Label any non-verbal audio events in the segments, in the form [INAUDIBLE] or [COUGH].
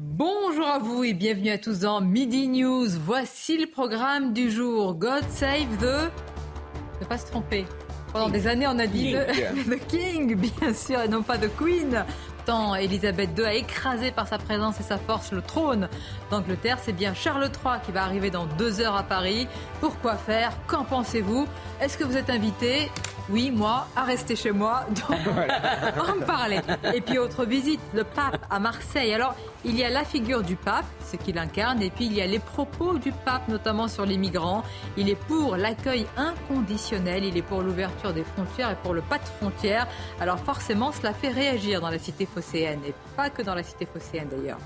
Bonjour à vous et bienvenue à tous dans Midi News. Voici le programme du jour. God save the... Ne pas se tromper. Pendant des années, on a dit the, the [LAUGHS] King, bien sûr, et non pas the Queen. Tant Elisabeth II a écrasé par sa présence et sa force le trône d'Angleterre, c'est bien Charles III qui va arriver dans deux heures à Paris. Pourquoi faire? Qu'en pensez-vous? Est-ce que vous êtes invité? Oui, moi, à rester chez moi. Donc, [LAUGHS] [LAUGHS] en me parler. Et puis, autre visite, le pape à Marseille. Alors, il y a la figure du pape, ce qu'il incarne, et puis il y a les propos du pape, notamment sur les migrants. Il est pour l'accueil inconditionnel, il est pour l'ouverture des frontières et pour le pas de frontières. Alors forcément, cela fait réagir dans la cité phocéenne, et pas que dans la cité phocéenne d'ailleurs.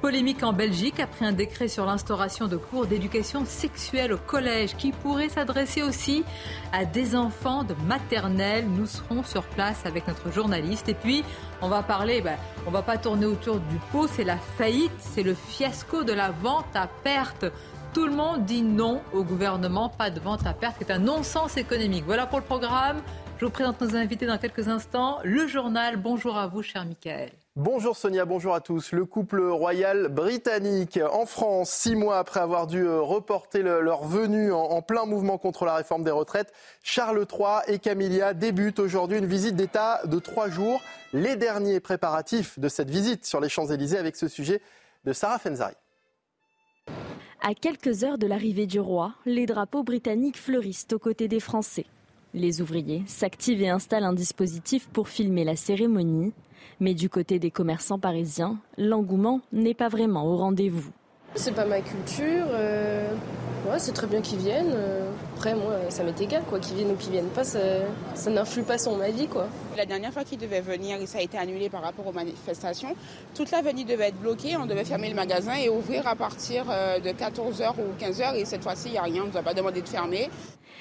Polémique en Belgique après un décret sur l'instauration de cours d'éducation sexuelle au collège qui pourrait s'adresser aussi à des enfants de maternelle. Nous serons sur place avec notre journaliste. Et puis, on va parler, ben, on va pas tourner autour du pot, c'est la faillite, c'est le fiasco de la vente à perte. Tout le monde dit non au gouvernement, pas de vente à perte, c'est un non-sens économique. Voilà pour le programme. Je vous présente nos invités dans quelques instants. Le journal, bonjour à vous, cher Michael. Bonjour Sonia, bonjour à tous. Le couple royal britannique en France, six mois après avoir dû euh, reporter le- leur venue en, en plein mouvement contre la réforme des retraites, Charles III et Camilla débutent aujourd'hui une visite d'État de trois jours. Les derniers préparatifs de cette visite sur les Champs-Élysées avec ce sujet de Sarah Fenzari. À quelques heures de l'arrivée du roi, les drapeaux britanniques fleurissent aux côtés des Français. Les ouvriers s'activent et installent un dispositif pour filmer la cérémonie. Mais du côté des commerçants parisiens, l'engouement n'est pas vraiment au rendez-vous. C'est pas ma culture. euh, Ouais, c'est très bien qu'ils viennent. euh, Après, moi, ça m'est égal, quoi. Qu'ils viennent ou qu'ils viennent pas, ça, ça n'influe pas sur ma vie, quoi. La dernière fois qu'il devait venir, ça a été annulé par rapport aux manifestations. Toute l'avenue devait être bloquée, on devait fermer le magasin et ouvrir à partir euh, de 14h ou 15h. Et cette fois-ci, il n'y a rien, on ne nous a pas demandé de fermer.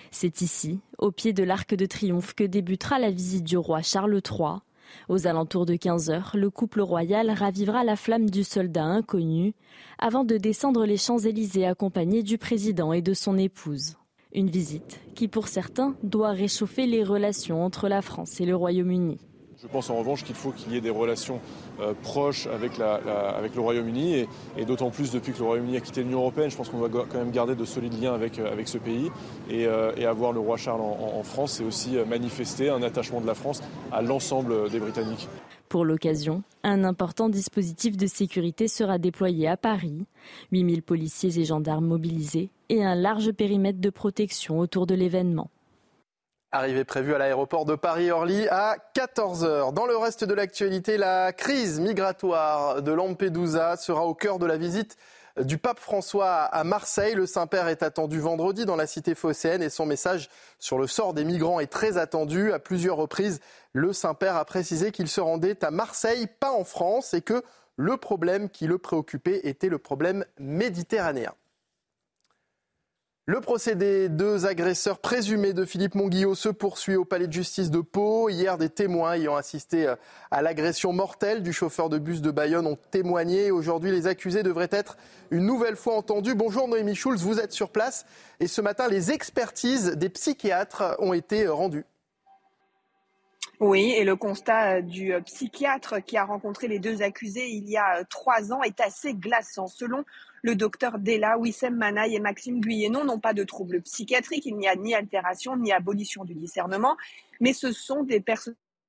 C'est ici, au pied de l'Arc de Triomphe, que débutera la visite du roi Charles III. Aux alentours de 15 heures, le couple royal ravivera la flamme du soldat inconnu avant de descendre les Champs-Élysées accompagné du président et de son épouse. Une visite qui, pour certains, doit réchauffer les relations entre la France et le Royaume-Uni. Je pense en revanche qu'il faut qu'il y ait des relations euh, proches avec, le Royaume-Uni et, et d'autant plus depuis que le Royaume-Uni a quitté l'Union européenne. Je pense qu'on go- quand même garder de solides liens avec, euh, ce pays et, euh, et avoir le roi Charles en, France, c'est aussi manifester un attachement de la France à l'ensemble des Britanniques. Pour l'occasion, un important dispositif de sécurité sera déployé à Paris, 8000 policiers et gendarmes mobilisés et un large périmètre de protection autour de l'événement. Arrivée prévue à l'aéroport de Paris-Orly à 14h. Dans le reste de l'actualité, la crise migratoire de Lampedusa sera au cœur de la visite du pape François à Marseille. Le Saint-Père est attendu vendredi dans la cité phocéenne et son message sur le sort des migrants est très attendu. À plusieurs reprises, le Saint-Père a précisé qu'il se rendait à Marseille, pas en France, et que le problème qui le préoccupait était le problème méditerranéen. Le procès des deux agresseurs présumés de Philippe Monguillot se poursuit au palais de justice de Pau. Hier, des témoins ayant assisté euh, à l'agression mortelle du chauffeur de bus de Bayonne ont témoigné. Aujourd'hui, les accusés devraient être une nouvelle fois entendus. Bonjour Noémie Schulz, vous êtes sur place. Et ce matin, les expertises des psychiatres ont été euh, rendues. Oui, et le constat euh, du euh, psychiatre qui a rencontré les deux accusés il y a euh, trois ans est assez glaçant. Selon le docteur Della, Wissem Manaï et Maxime Guyénon n'ont pas de troubles psychiatriques. Il n'y a ni altération ni abolition du discernement, mais ce sont des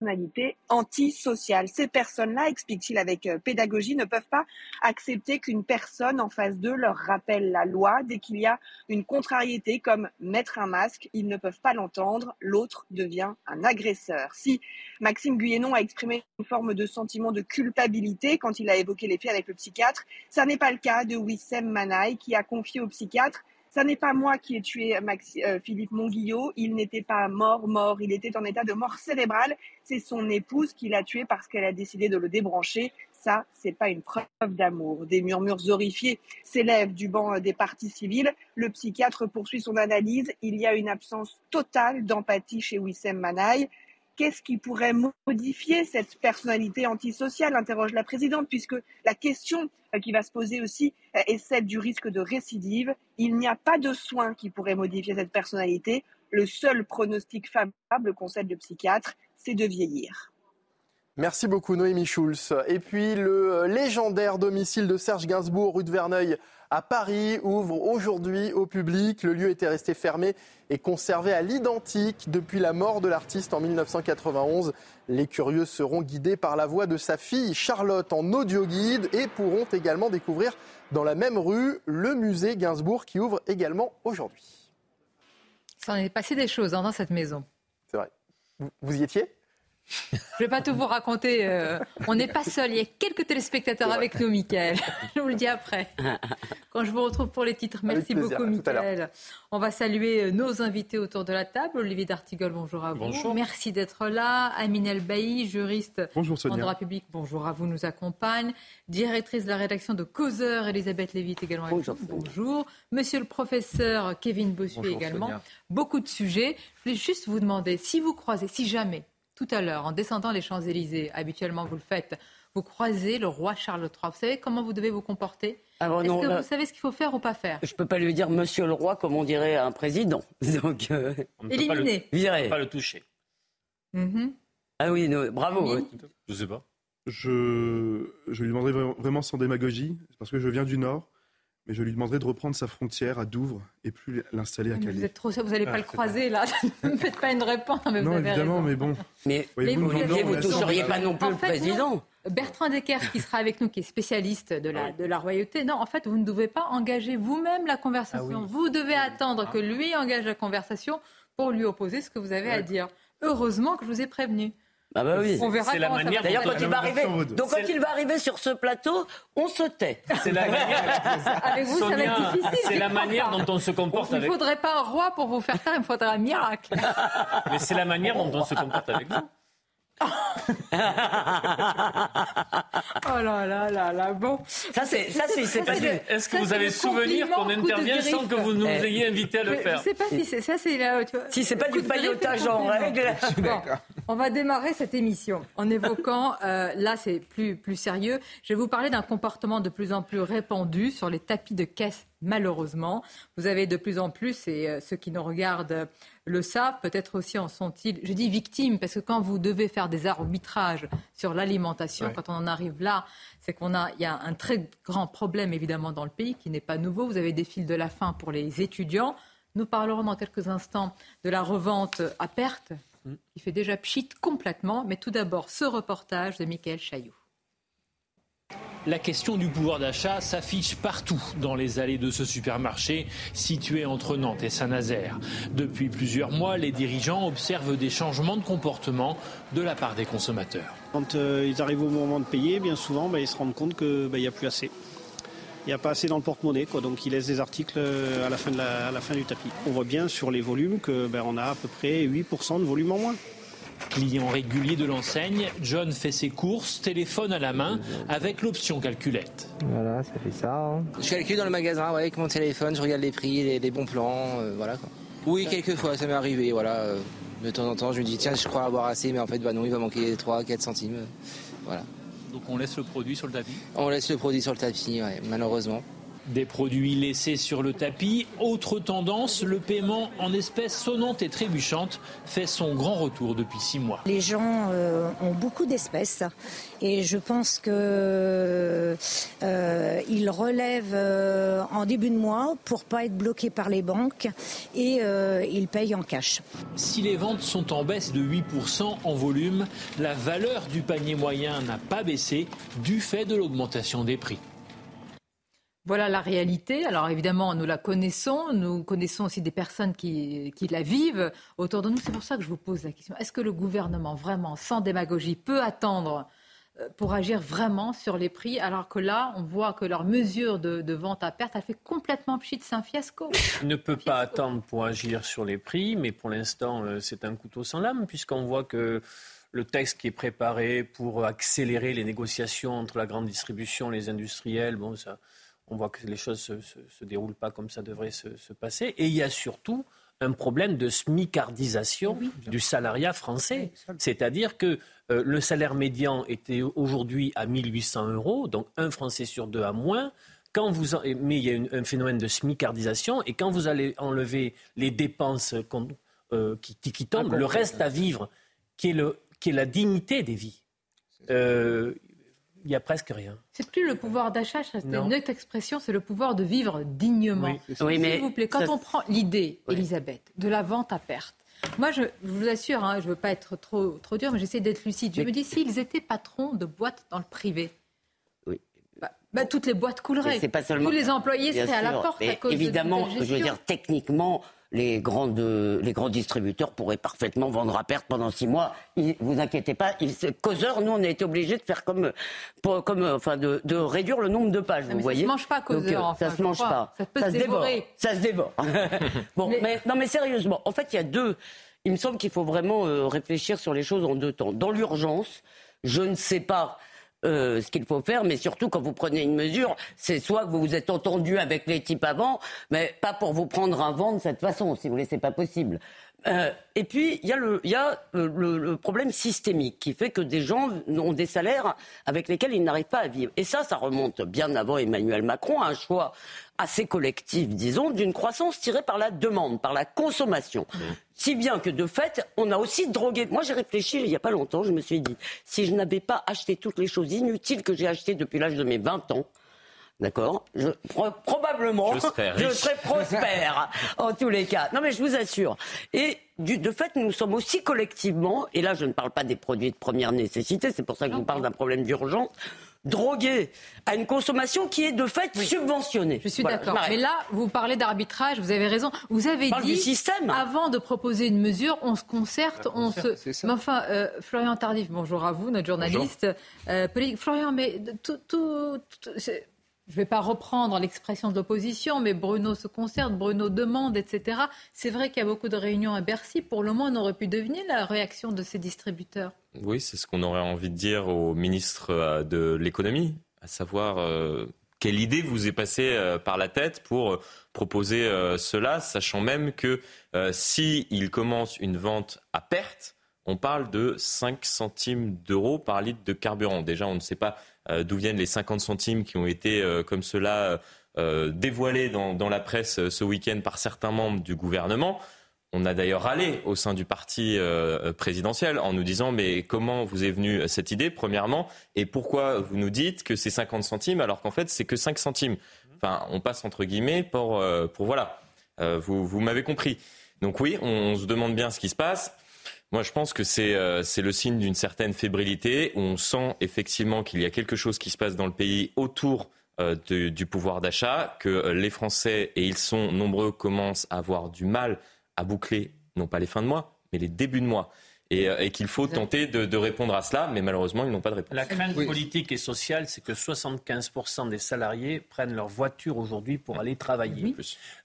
personnalités antisociales. Ces personnes-là, explique-t-il avec euh, pédagogie, ne peuvent pas accepter qu'une personne en face d'eux leur rappelle la loi. Dès qu'il y a une contrariété comme mettre un masque, ils ne peuvent pas l'entendre. L'autre devient un agresseur. Si Maxime Guyénon a exprimé une forme de sentiment de culpabilité quand il a évoqué les faits avec le psychiatre, ça n'est pas le cas de Wissem Manaï qui a confié au psychiatre Ça n'est pas moi qui ai tué euh, Philippe Monguillot. Il n'était pas mort, mort. Il était en état de mort cérébrale. C'est son épouse qui l'a tué parce qu'elle a décidé de le débrancher. Ça, c'est pas une preuve d'amour. Des murmures horrifiés s'élèvent du banc des partis civils. Le psychiatre poursuit son analyse. Il y a une absence totale d'empathie chez Wissem Manaï. Qu'est-ce qui pourrait modifier cette personnalité antisociale interroge la présidente, puisque la question euh, qui va se poser aussi euh, est celle du risque de récidive. Il n'y a pas de soins qui pourraient modifier cette personnalité. Le seul pronostic favorable, conseil de psychiatre, c'est de vieillir. Merci beaucoup Noémie Schulz. Et puis le euh, légendaire domicile de Serge Gainsbourg, rue de Verneuil à Paris, ouvre aujourd'hui au public. Le lieu était resté fermé et conservé à l'identique depuis la mort de l'artiste en 1991. Les curieux seront guidés par la voix de sa fille Charlotte en audio guide et pourront également découvrir dans la même rue le musée Gainsbourg qui ouvre également aujourd'hui. Ça en est passé des choses hein, dans cette maison. C'est vrai. vous y étiez? Je ne vais pas tout vous raconter. Euh, on n'est pas seul. Il y a quelques téléspectateurs avec nous, Michael. Je vous le dis après. Quand je vous retrouve pour les titres. Merci beaucoup, Michael. On va saluer euh, nos invités autour de la table. Olivier D'Artigol, bonjour à vous. Bonjour. Merci d'être là. Amine Elbaï, juriste bonjour, en droit public. Bonjour à vous, nous accompagne. Directrice de la rédaction de Causeur, Elisabeth Lévit également. Bonjour. Bonjour. Monsieur le professeur Kevin Bossuet également. Beaucoup de sujets. Je voulais juste vous demander, si vous croisez, si jamais tout à l'heure, en descendant les Champs-Élysées, habituellement vous le faites, vous croisez le roi Charles III. Vous savez comment vous devez vous comporter ah Est-ce que vous savez ce qu'il faut faire ou pas faire Je ne peux pas lui dire Monsieur le roi comme on dirait à un président. [LAUGHS] Donc, euh... On ne peut pas le toucher. Mm-hmm. Ah oui, bravo. Je ne sais pas. Je, je lui demanderai vraiment sans démagogie, parce que je viens du Nord mais je lui demanderai de reprendre sa frontière à Douvres et plus l'installer à Calais. Vous êtes trop vous n'allez pas ah, le croiser là. [LAUGHS] ne me faites pas une réponse. Mais non, évidemment, mais bon. Mais, vous ne toucheriez pas non plus le président. Bertrand Decker, qui sera avec nous, qui est spécialiste de la, de la royauté, non, en fait, vous ne devez pas engager vous-même la conversation. Ah vous devez attendre que lui engage la conversation pour lui opposer ce que vous avez à dire. Heureusement que je vous ai prévenu. Ah bah oui. On verra la manière D'ailleurs, quand il va arriver, donc quand il va arriver sur ce plateau, on se tait. C'est la [LAUGHS] manière. avec vous, ça va être difficile. C'est la manière dont on se comporte. Il ne faudrait pas un roi pour vous faire taire, il faudrait un miracle. Mais c'est la manière dont on se comporte avec vous. Oh là là là là, bon. Ça, c'est, ça, c'est, pas Est-ce que vous avez souvenir qu'on intervient sans que vous nous eh. ayez invité à le faire Je sais pas si c'est ça, c'est là. Tu vois, si c'est pas du paillotage en règle. on va démarrer cette émission en évoquant, euh, là, c'est plus, plus sérieux. Je vais vous parler d'un comportement de plus en plus répandu sur les tapis de caisse malheureusement. Vous avez de plus en plus, et euh, ceux qui nous regardent le savent, peut-être aussi en sont-ils, je dis victimes, parce que quand vous devez faire des arbitrages sur l'alimentation, quand on en arrive là, c'est qu'on a, il y a un très grand problème évidemment dans le pays qui n'est pas nouveau. Vous avez des fils de la faim pour les étudiants. Nous parlerons dans quelques instants de la revente à perte, mm. qui fait déjà pchit complètement. Mais tout d'abord, ce reportage de Michael Chailloux. La question du pouvoir d'achat s'affiche partout dans les allées de ce supermarché situé entre Nantes et Saint-Nazaire. Depuis plusieurs mois, les dirigeants observent des changements de comportement de la part des consommateurs. Quand euh, ils arrivent au moment de payer, bien souvent, bah, ils se rendent compte qu'il bah, n'y a plus assez. Il n'y a pas assez dans le porte-monnaie, donc ils laissent des articles euh, à la fin, du tapis. On voit bien sur les volumes qu'on bah, a à peu près 8% de volume en moins. Client régulier de l'enseigne, John fait ses courses, téléphone à la main, avec l'option calculette. Voilà, ça fait ça. Hein. Je calcule dans le magasin avec mon téléphone, je regarde les prix, les, bons plans, euh, voilà. Quoi. Oui, quelques fois, ça m'est arrivé, voilà. Euh, de temps en temps, je me dis, tiens, je crois avoir assez, mais en fait, bah non, il va manquer 3, 4 centimes. Euh, voilà. Donc on laisse le produit sur le tapis? On laisse le produit sur le tapis, malheureusement. Des produits laissés sur le tapis. Autre tendance, le paiement en espèces sonnantes et trébuchantes fait son grand retour depuis six mois. Les gens euh, ont beaucoup d'espèces et je pense que euh, relèvent euh, en début de mois pour pas être bloqués par les banques et ils payent en cash. Si les ventes sont en baisse de 8% en volume, la valeur du panier moyen n'a pas baissé du fait de l'augmentation des prix. Voilà la réalité. Alors évidemment, nous la connaissons. Nous connaissons aussi des personnes qui, la vivent autour de nous. C'est pour ça que je vous pose la question. Est-ce que le gouvernement, vraiment, sans démagogie, peut attendre pour agir vraiment sur les prix, alors que là, on voit que leur mesure de, vente à perte, a fait complètement pchit, c'est un fiasco. Il ne peut pas attendre pour agir sur les prix, mais pour l'instant, euh, c'est un couteau sans lame, puisqu'on voit que le texte qui est préparé pour accélérer les négociations entre la grande distribution, les industriels, bon, ça, on voit que les choses ne se, déroulent pas comme ça devrait se, se passer. Et il y a surtout un problème de smicardisation du salariat français. C'est-à-dire que euh, le salaire médian était aujourd'hui à 1800 euros, donc un Français sur deux à moins. Quand vous mais il y a un phénomène de smicardisation, et quand vous allez enlever les dépenses euh, qui, tombent, le reste à vivre, qui est, le, qui est la dignité des vies, euh, il n'y a presque rien. C'est plus le pouvoir d'achat, c'est une autre expression, c'est le pouvoir de vivre dignement. Oui, mais S'il vous plaît, quand on prend l'idée, Elisabeth, de la vente à perte, moi, je, vous assure, hein, je ne veux pas être trop, trop dur, mais j'essaie d'être lucide. Je me dis, s'ils étaient patrons de boîtes dans le privé, oui. Bah, bah, toutes les boîtes couleraient. Pas seulement... Tous les employés seraient à la porte à cause évidemment, de je veux dire, techniquement, les, grandes, les grands distributeurs pourraient parfaitement vendre à perte pendant six mois. Il, vous inquiétez pas. Il, Causeur, nous, on a été obligés de faire comme, comme enfin, de, de, réduire le nombre de pages. vous voyez. Ça se mange pas, Causeur. Euh, ça se mange pas. Ça, peut se, dévore. Ça se dévore. [LAUGHS] [LAUGHS] bon, mais... non, mais sérieusement, en fait, il y a deux. Il me semble qu'il faut vraiment euh, réfléchir sur les choses en deux temps. Dans l'urgence, je ne sais pas euh, ce qu'il faut faire, mais surtout quand vous prenez une mesure, c'est soit que vous vous êtes entendu avec les types avant, mais pas pour vous prendre un vent de cette façon, si vous voulez, c'est pas possible. Euh, et puis, il y a, euh, le, problème systémique qui fait que des gens ont des salaires avec lesquels ils n'arrivent pas à vivre. Et ça, ça remonte bien avant Emmanuel Macron, un choix assez collectif, disons, d'une croissance tirée par la demande, par la consommation. Mmh. Si bien que, de fait, on a aussi drogué. Moi, j'ai réfléchi il n'y a pas longtemps, je me suis dit, si je n'avais pas acheté toutes les choses inutiles que j'ai achetées depuis l'âge de mes 20 ans, D'accord Probablement, je serais, prospère [LAUGHS] en tous les cas. Non, mais je vous assure. Et du, de fait, nous sommes aussi collectivement, et là je ne parle pas des produits de première nécessité, c'est pour ça que je vous parle d'un problème d'urgence, drogués à une consommation qui est de fait subventionnée. Je suis d'accord. Mais là, vous parlez d'arbitrage, vous avez raison. Vous avez dit, système. avant de proposer une mesure, on se concerte, on, se... Mais enfin, euh, Florian Tardif, bonjour à vous, notre journaliste. Euh, Florian, mais tout, tout, tout je ne vais pas reprendre l'expression de l'opposition, mais Bruno se concerte, Bruno demande, etc. C'est vrai qu'il y a beaucoup de réunions à Bercy. Pour le moins, on aurait pu deviner la réaction de ces distributeurs. Oui, c'est ce qu'on aurait envie de dire au ministre euh, de l'économie, à savoir euh, quelle idée vous est passée euh, par la tête pour proposer cela, sachant même que s'il commence une vente à perte, on parle de 5 centimes d'euros par litre de carburant. Déjà, on ne sait pas d'où viennent les 50 centimes qui ont été euh, comme cela euh, dévoilés dans, la presse ce week-end par certains membres du gouvernement. On a d'ailleurs râlé au sein du parti présidentiel en nous disant mais comment vous est venue cette idée premièrement et pourquoi vous nous dites que c'est 50 centimes alors qu'en fait c'est que 5 centimes. Enfin, on passe entre guillemets pour, pour voilà. vous, vous m'avez compris. Donc oui, on, se demande bien ce qui se passe. Moi, je pense que euh, c'est le signe d'une certaine fébrilité. On sent effectivement qu'il y a quelque chose qui se passe dans le pays autour euh, du pouvoir d'achat, que euh, les Français, et ils sont nombreux, commencent à avoir du mal à boucler, non pas les fins de mois, mais les débuts de mois. Euh, et, qu'il faut tenter de, répondre à cela, mais malheureusement, ils n'ont pas de réponse. La crainte politique et sociale, c'est que 75% des salariés prennent leur voiture aujourd'hui pour aller travailler.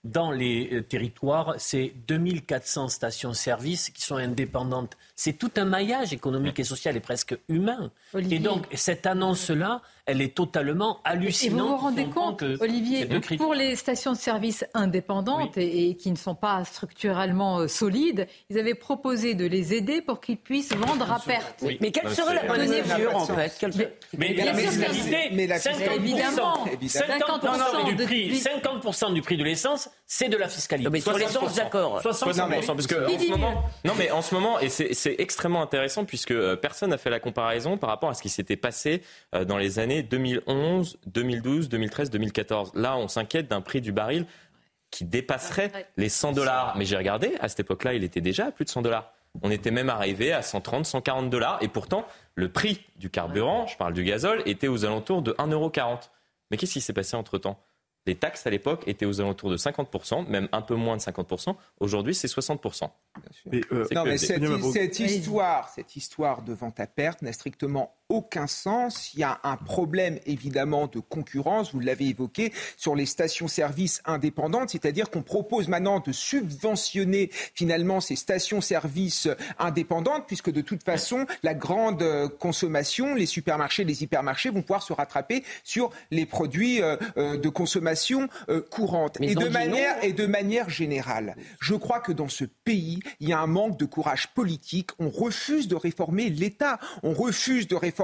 Dans les euh, territoires, c'est 2400 stations-service qui sont indépendantes. C'est tout un maillage économique et social et presque humain. Et donc, cette annonce-là, elle est totalement hallucinante. Et vous vous rendez compte, Olivier, pour les stations de service indépendantes et, qui ne sont pas structurellement euh, solides, ils avaient proposé de les aider pour qu'ils puissent vendre à perte. Mais quelle serait la bonne mesure, en fait Mais, la fiscalité, mais la 50%, évidemment, 50%, du prix, 50 du prix de l'essence, c'est de la fiscalité. mais sur l'essence, d'accord. 60%. Non, mais, parce que en ce moment, non, mais en ce moment, et c'est extrêmement intéressant puisque euh, personne n'a fait la comparaison par rapport à ce qui s'était passé euh, dans les années 2011, 2012, 2013, 2014. Là, on s'inquiète d'un prix du baril qui dépasserait les 100 dollars. Mais j'ai regardé, à cette époque-là, il était déjà à plus de 100 dollars. On était même arrivé à 130, 140 dollars. Et pourtant, le prix du carburant, je parle du gazole, était aux alentours de 1,40€. Mais qu'est-ce qui s'est passé entre-temps? Les taxes à l'époque étaient aux alentours de 50%, même un peu moins de 50%. Aujourd'hui, c'est 60%. Mais, euh, non, mais cette, histoire, cette histoire de vente à perte n'a strictement aucun sens. Il y a un problème évidemment de concurrence, vous l'avez évoqué, sur les stations-service indépendantes, c'est-à-dire qu'on propose maintenant de subventionner finalement ces stations-service indépendantes, puisque de toute façon, la grande euh, consommation, les supermarchés, les hypermarchés vont pouvoir se rattraper sur les produits euh, euh, de consommation courante. et de, manière, et de manière générale, je crois que dans ce pays, il y a un manque de courage politique. On refuse de réformer l'État, on refuse de réformer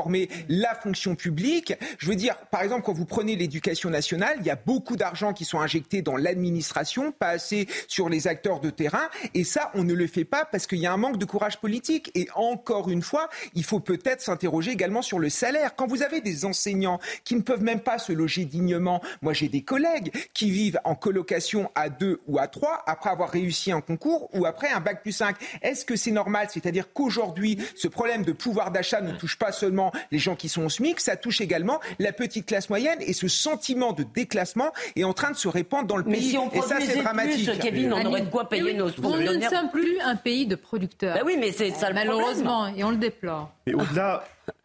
la fonction publique. Je veux dire, par exemple, quand vous prenez l'éducation nationale, il y a beaucoup d'argent qui sont injectés dans l'administration, pas assez sur les acteurs de terrain. Et ça, on ne le fait pas parce qu'il y a un manque de courage politique. Et encore une fois, il faut peut-être s'interroger également sur le salaire. Quand vous avez des enseignants qui ne peuvent même pas se loger dignement, moi j'ai des collègues qui vivent en colocation à deux ou à trois après avoir réussi un concours ou après un bac plus 5. Est-ce que c'est normal? C'est-à-dire qu'aujourd'hui, ce problème de pouvoir d'achat ne touche pas seulement les gens qui sont au SMIC, ça touche également la petite classe moyenne et ce sentiment de déclassement est en train de se répandre dans le Mais pays. si on et ça, c'est dramatique. Plus, Kevin, on aurait de quoi payer nos On ne sommes plus un pays de producteurs. Bah oui, mais c'est ça le Malheureusement, et on le déplore. Mais au-delà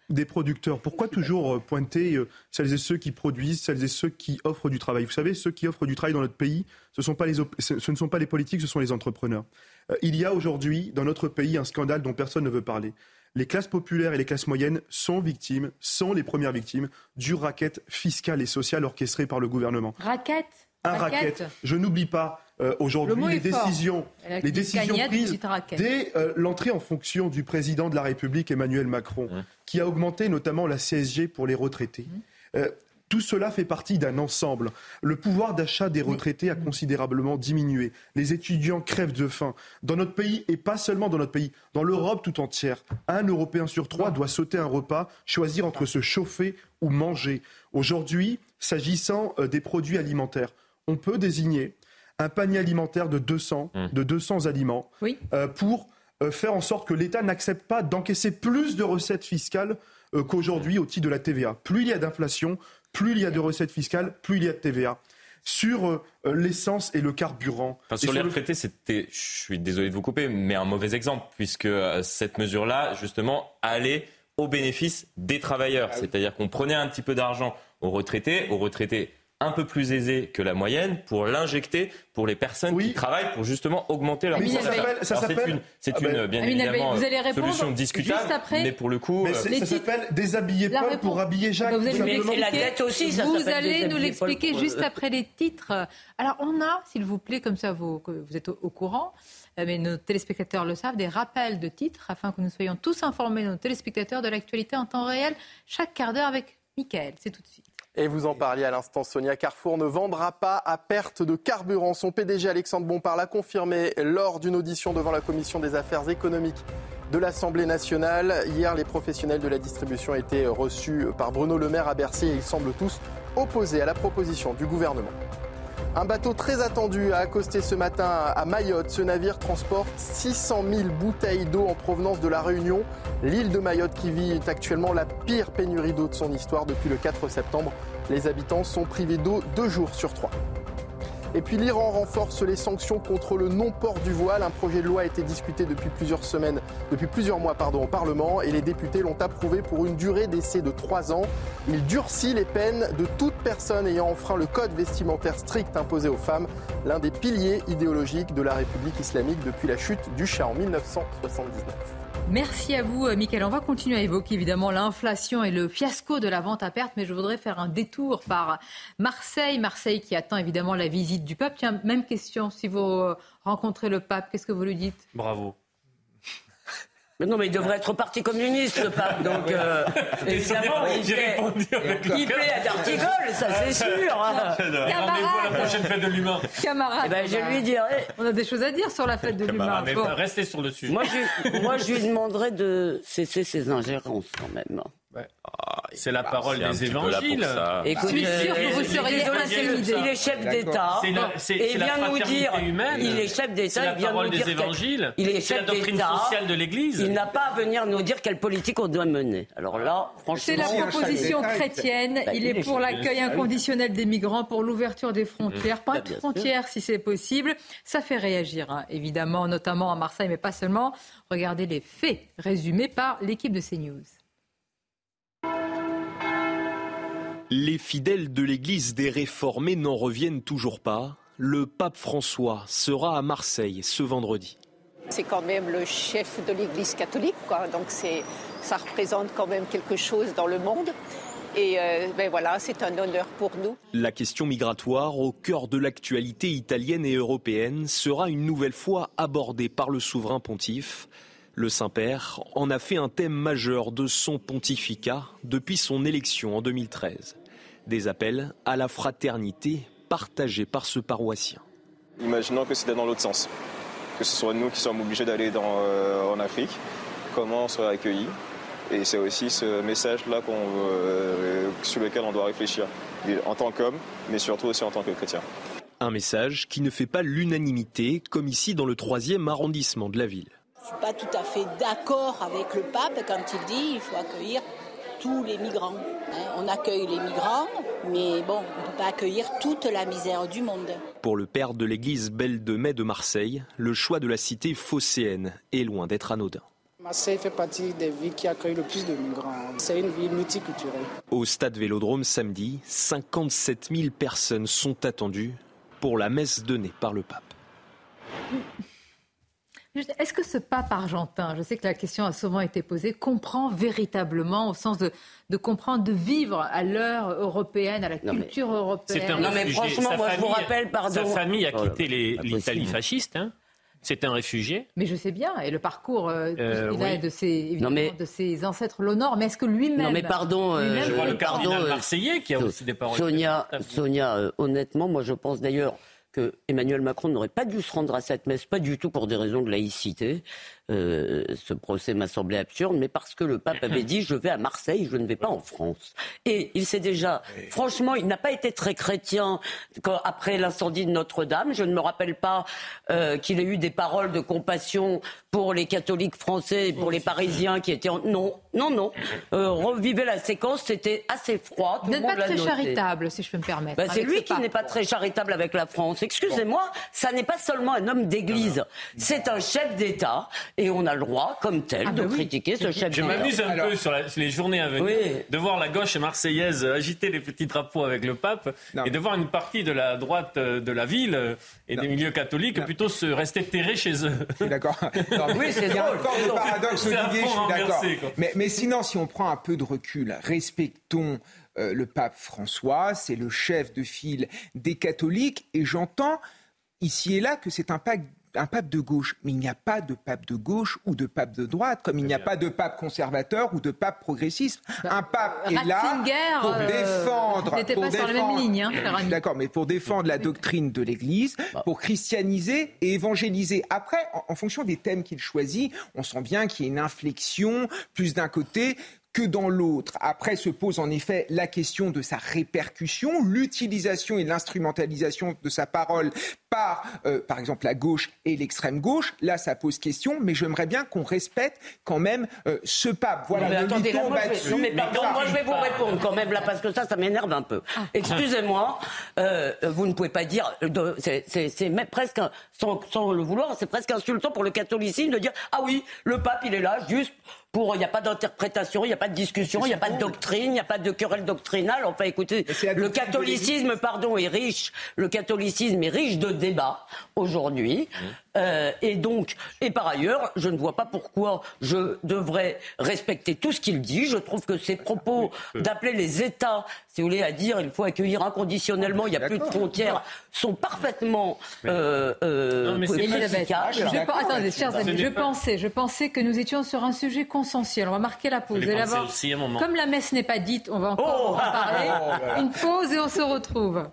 des producteurs, pourquoi toujours euh, pointer euh, celles et ceux qui produisent, celles et ceux qui offrent du travail? Vous savez, ceux qui offrent du travail dans notre pays, ce, sont pas les ce ne sont pas les politiques, ce sont les entrepreneurs. Euh, il y a aujourd'hui dans notre pays un scandale dont personne ne veut parler. Les classes populaires et les classes moyennes sont victimes, sont les premières victimes du racket fiscal et social orchestré par le gouvernement. Racket Un racket. Je n'oublie pas euh, aujourd'hui les décisions, les décisions prises dès euh, l'entrée en fonction du président de la République Emmanuel Macron, qui a augmenté notamment la CSG pour les retraités. Euh, tout cela fait partie d'un ensemble. Le pouvoir d'achat des retraités a considérablement diminué. Les étudiants crèvent de faim. Dans notre pays, et pas seulement dans notre pays, dans l'Europe tout entière, un Européen sur trois doit sauter un repas, choisir entre se chauffer ou manger. Aujourd'hui, s'agissant des produits alimentaires, on peut désigner un panier alimentaire de 200, Mmh. de 200 aliments euh, pour euh, faire en sorte que l'État n'accepte pas d'encaisser plus de recettes fiscales euh, qu'aujourd'hui au titre de la TVA. Plus il y a d'inflation, plus il y a de recettes fiscales, plus il y a de TVA. Sur euh, l'essence et le carburant. Enfin, sur les le- retraités, c'était, je suis désolé de vous couper, mais un mauvais exemple, puisque euh, cette mesure-là, justement, allait au bénéfice des travailleurs. C'est-à-dire qu'on prenait un petit peu d'argent aux retraités, aux retraités un peu plus aisés que la moyenne, pour l'injecter pour les personnes qui travaillent, pour justement augmenter leur Oui, ça pouvoir d'achat. c'est une, c'est Ah une, ben- bien évidemment, vous allez répondre solution discutable, juste après mais pour le coup... Mais euh, c'est- ça s'appelle déshabiller Paul réponse- pour habiller Jacques. Bah, vous allez nous l'expliquer. Vous s'appelle allez nous déshabiller l'expliquer Paul. juste après les titres. Alors, on a, s'il vous plaît, comme ça vous êtes au, au courant, euh, mais nos téléspectateurs le savent, des rappels de titres afin que nous soyons tous informés, nos téléspectateurs, de l'actualité en temps réel, chaque quart d'heure avec Mickaël. C'est tout de suite. Et vous en parliez à l'instant, Sonia Carrefour ne vendra pas à perte de carburant. Son PDG Alexandre Bompard l'a confirmé lors d'une audition devant la Commission des affaires économiques de l'Assemblée nationale. Hier, les professionnels de la distribution étaient reçus par Bruno Le Maire à Bercy et ils semblent tous opposés à la proposition du gouvernement. Un bateau très attendu a accosté ce matin à Mayotte. Ce navire transporte 600 000 bouteilles d'eau en provenance de la Réunion. L'île de Mayotte qui vit actuellement la pire pénurie d'eau de son histoire depuis le 4 septembre. Les habitants sont privés d'eau deux jours sur trois. Et puis l'Iran renforce les sanctions contre le non-port du voile. Un projet de loi a été discuté depuis plusieurs semaines, depuis plusieurs mois au Parlement et les députés l'ont approuvé pour une durée d'essai de trois ans. Il durcit les peines de toute personne ayant enfreint le code vestimentaire strict imposé aux femmes, l'un des piliers idéologiques de la République islamique depuis la chute du Shah en 1979. Merci à vous, euh, Mickaël. On va continuer à évoquer évidemment l'inflation et le fiasco de la vente à perte, mais je voudrais faire un détour par Marseille. Marseille qui attend évidemment la visite du pape. Tiens, même question. Si vous euh, rencontrez le pape, qu'est-ce que vous lui dites? Bravo. Mais non, mais il devrait être parti communiste, le pape. Donc, euh, évidemment, il plaît, répondu avec le il plaît à D'Artigol, ça c'est sûr. hein. Rendez-vous à la prochaine fête de l'humain. Camarade, Eh ben, je on a- lui dirai. On a des choses à dire sur la fête de l'humain. Bon. restez sur le sujet. Moi je, moi, je lui demanderais de cesser ses ingérences quand même. C'est la parole c'est un des évangiles. Écoute, Je suis sûre que vous seriez intimidé. Il est chef d'État. La- Et la vient nous dire, humaine. il est chef C'est d'État, la il vient parole nous des dire quel- évangiles. Il est C'est la chef doctrine d'État. sociale de l'Église. Il n'a pas à venir nous dire quelle politique on doit mener. Alors là, franchement, C'est la proposition chrétienne. Bah, Il est pour l'accueil chef. inconditionnel des migrants, pour l'ouverture des frontières, pas de bien sûr. frontières si c'est possible. Ça fait réagir, hein, évidemment, notamment à Marseille, mais pas seulement. Regardez les faits résumés par l'équipe de CNews. Les fidèles de l'Église des réformés n'en reviennent toujours pas. Le pape François sera à Marseille ce vendredi. C'est quand même le chef de l'Église catholique, quoi. donc ça représente quand même quelque chose dans le monde. Et euh, ben voilà, c'est un honneur pour nous. La question migratoire, au cœur de l'actualité italienne et européenne, sera une nouvelle fois abordée par le souverain pontife. Le Saint-Père en a fait un thème majeur de son pontificat depuis son élection en 2013. Des appels à la fraternité partagés par ce paroissien. Imaginons que c'était dans l'autre sens, que ce soit nous qui sommes obligés d'aller euh, en Afrique, comment on serait accueillis et c'est aussi ce message-là euh, sur lequel on doit réfléchir, en tant qu'homme, mais surtout aussi en tant que chrétien. Un message qui ne fait pas l'unanimité, comme ici dans le troisième arrondissement de la ville. Je ne suis pas tout à fait d'accord avec le pape quand il dit qu'il faut accueillir tous les migrants. Hein. On accueille les migrants, mais bon, on ne peut pas accueillir toute la misère du monde. Pour le père de l'église Belle de Mai de Marseille, le choix de la cité phocéenne est loin d'être anodin. Marseille fait partie des villes qui accueillent le plus de migrants. C'est une ville multiculturelle. Au stade Vélodrome samedi, 57 000 personnes sont attendues pour la messe donnée par le pape. Est-ce que ce pape argentin, je sais que la question a souvent été posée, comprend véritablement au sens de, de comprendre, de vivre à l'heure européenne, à la culture européenne C'est un non, mais franchement, moi je vous rappelle, pardon. Sa famille a quitté l'Italie fasciste. Hein c'est un réfugié. Mais je sais bien, et le parcours euh, euh de, ses, de ses ancêtres l'honore, mais est-ce que lui-même. Non, mais pardon. Euh, je vois le cardinal euh, marseillais qui a aussi des paroles. Sonia, Sonia honnêtement, moi je pense d'ailleurs que Emmanuel Macron n'aurait pas dû se rendre à cette messe, pas du tout pour des raisons de laïcité. Euh, ce procès m'a semblé absurde, mais parce que le pape avait dit je vais à Marseille, je ne vais pas en France. Et il s'est déjà, franchement, il n'a pas été très chrétien quand, après l'incendie de Notre-Dame. Je ne me rappelle pas euh, qu'il ait eu des paroles de compassion pour les catholiques français et pour les Parisiens qui étaient en... non, non, non. Euh, revivez la séquence, c'était assez froid. Vous n'êtes pas très charitable, si je peux me permettre. Bah, c'est lui qui n'est pas très charitable avec la France. Excusez-moi, ça n'est pas seulement un homme d'église, c'est un chef d'État et on a le droit, comme tel, ah de bah critiquer ce chef Je m'amuse un peu sur, les journées à venir de voir la gauche marseillaise agiter les petits drapeaux avec le pape et de voir une partie de la droite de la ville et des milieux catholiques plutôt se rester terrés chez eux. D'accord. [LAUGHS] oui, c'est Il y a encore des paradoxes, Olivier, je suis d'accord. Mais, mais sinon, si on prend un peu de recul, respectons euh, le pape François, c'est le chef de file des catholiques, et j'entends ici et là que c'est un pape un pape de gauche, mais il n'y a pas de pape de gauche ou de pape de droite, comme il n'y a pas de pape conservateur ou de pape progressiste. Bah, un pape est là pour euh, défendre, pour pas défendre, la même ligne, hein, d'accord, mais pour défendre la doctrine de l'Église, bah. pour christianiser et évangéliser. Après, en fonction des thèmes qu'il choisit, on sent bien qu'il y a une inflexion plus d'un côté que dans l'autre. Après se pose en effet la question de sa répercussion, l'utilisation et l'instrumentalisation de sa parole par, euh, par exemple, la gauche et l'extrême gauche. Là, ça pose question, mais j'aimerais bien qu'on respecte quand même euh, ce pape. Voilà, mais attendez, là, moi, je vais, moi, je vais vous répondre quand même là, parce que ça, ça m'énerve un peu. Ah. Excusez-moi, euh, vous ne pouvez pas dire, c'est presque, sans, sans le vouloir, c'est presque insultant pour le catholicisme de dire, ah oui, le pape, il est là juste il n'y a pas d'interprétation, il n'y a pas de discussion, il n'y a pas de doctrine, il n'y a pas de querelle doctrinale. Enfin, écoutez, le catholicisme, pardon, est riche. Le catholicisme est riche de débats aujourd'hui. Mmh. Euh, et donc, et par ailleurs, je ne vois pas pourquoi je devrais respecter tout ce qu'il dit. Je trouve que ses propos d'appeler les États, si vous voulez, à dire il faut accueillir inconditionnellement, il n'y a plus de frontières, sont parfaitement euh, euh, je, attendez, chers amis, je pensais, je pensais que nous étions sur un sujet consensuel. On va marquer la pause. Et comme la messe n'est pas dite, on va encore oh en parler. Oh Une pause et on se retrouve.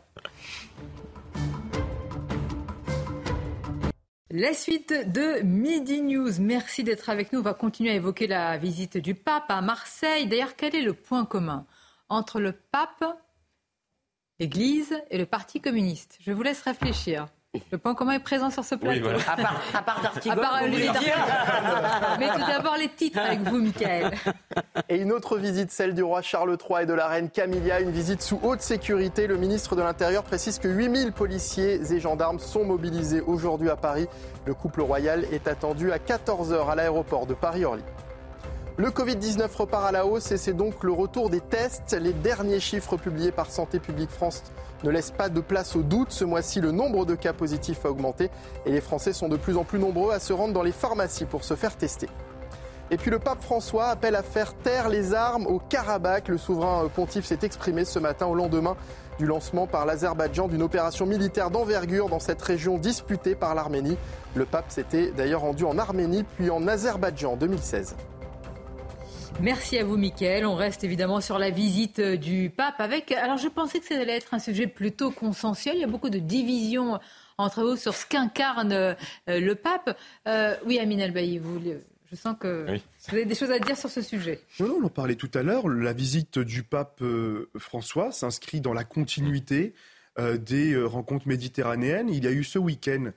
La suite de Midi News. Merci d'être avec nous. On va continuer à évoquer la visite du pape à Marseille. D'ailleurs, quel est le point commun entre le pape, l'Église et le Parti communiste? Je vous laisse réfléchir. Le point commun est présent sur ce plateau. À part, à part [LAUGHS] Mais tout d'abord les titres avec vous, Michael. Et une autre visite, celle du roi Charles III et de la reine Camilla, une visite sous haute sécurité. Le ministre de l'Intérieur précise que 8000 policiers et gendarmes sont mobilisés aujourd'hui à Paris. Le couple royal est attendu à 14h à l'aéroport de Paris-Orly. Le Covid-19 repart à la hausse et c'est donc le retour des tests. Les derniers chiffres publiés par Santé publique France ne laissent pas de place au doute. Ce mois-ci, le nombre de cas positifs a augmenté et les Français sont de plus en plus nombreux à se rendre dans les pharmacies pour se faire tester. Et puis le pape François appelle à faire taire les armes au Karabakh. Le souverain pontife s'est exprimé ce matin au lendemain du lancement par l'Azerbaïdjan d'une opération militaire d'envergure dans cette région disputée par l'Arménie. Le pape s'était d'ailleurs rendu en Arménie puis en Azerbaïdjan en 2016. Merci à vous, Mickaël. On reste évidemment sur la visite du pape avec. Alors, je pensais que ça allait être un sujet plutôt consensuel. Il y a beaucoup de divisions entre vous sur ce qu'incarne euh, le pape. Euh, oui, Amine Albaï, vous, je sens que vous avez des choses à dire sur ce sujet. Non, on en parlait tout à l'heure. La visite du pape euh, François s'inscrit dans la continuité des rencontres méditerranéennes. Il y a eu ce week-end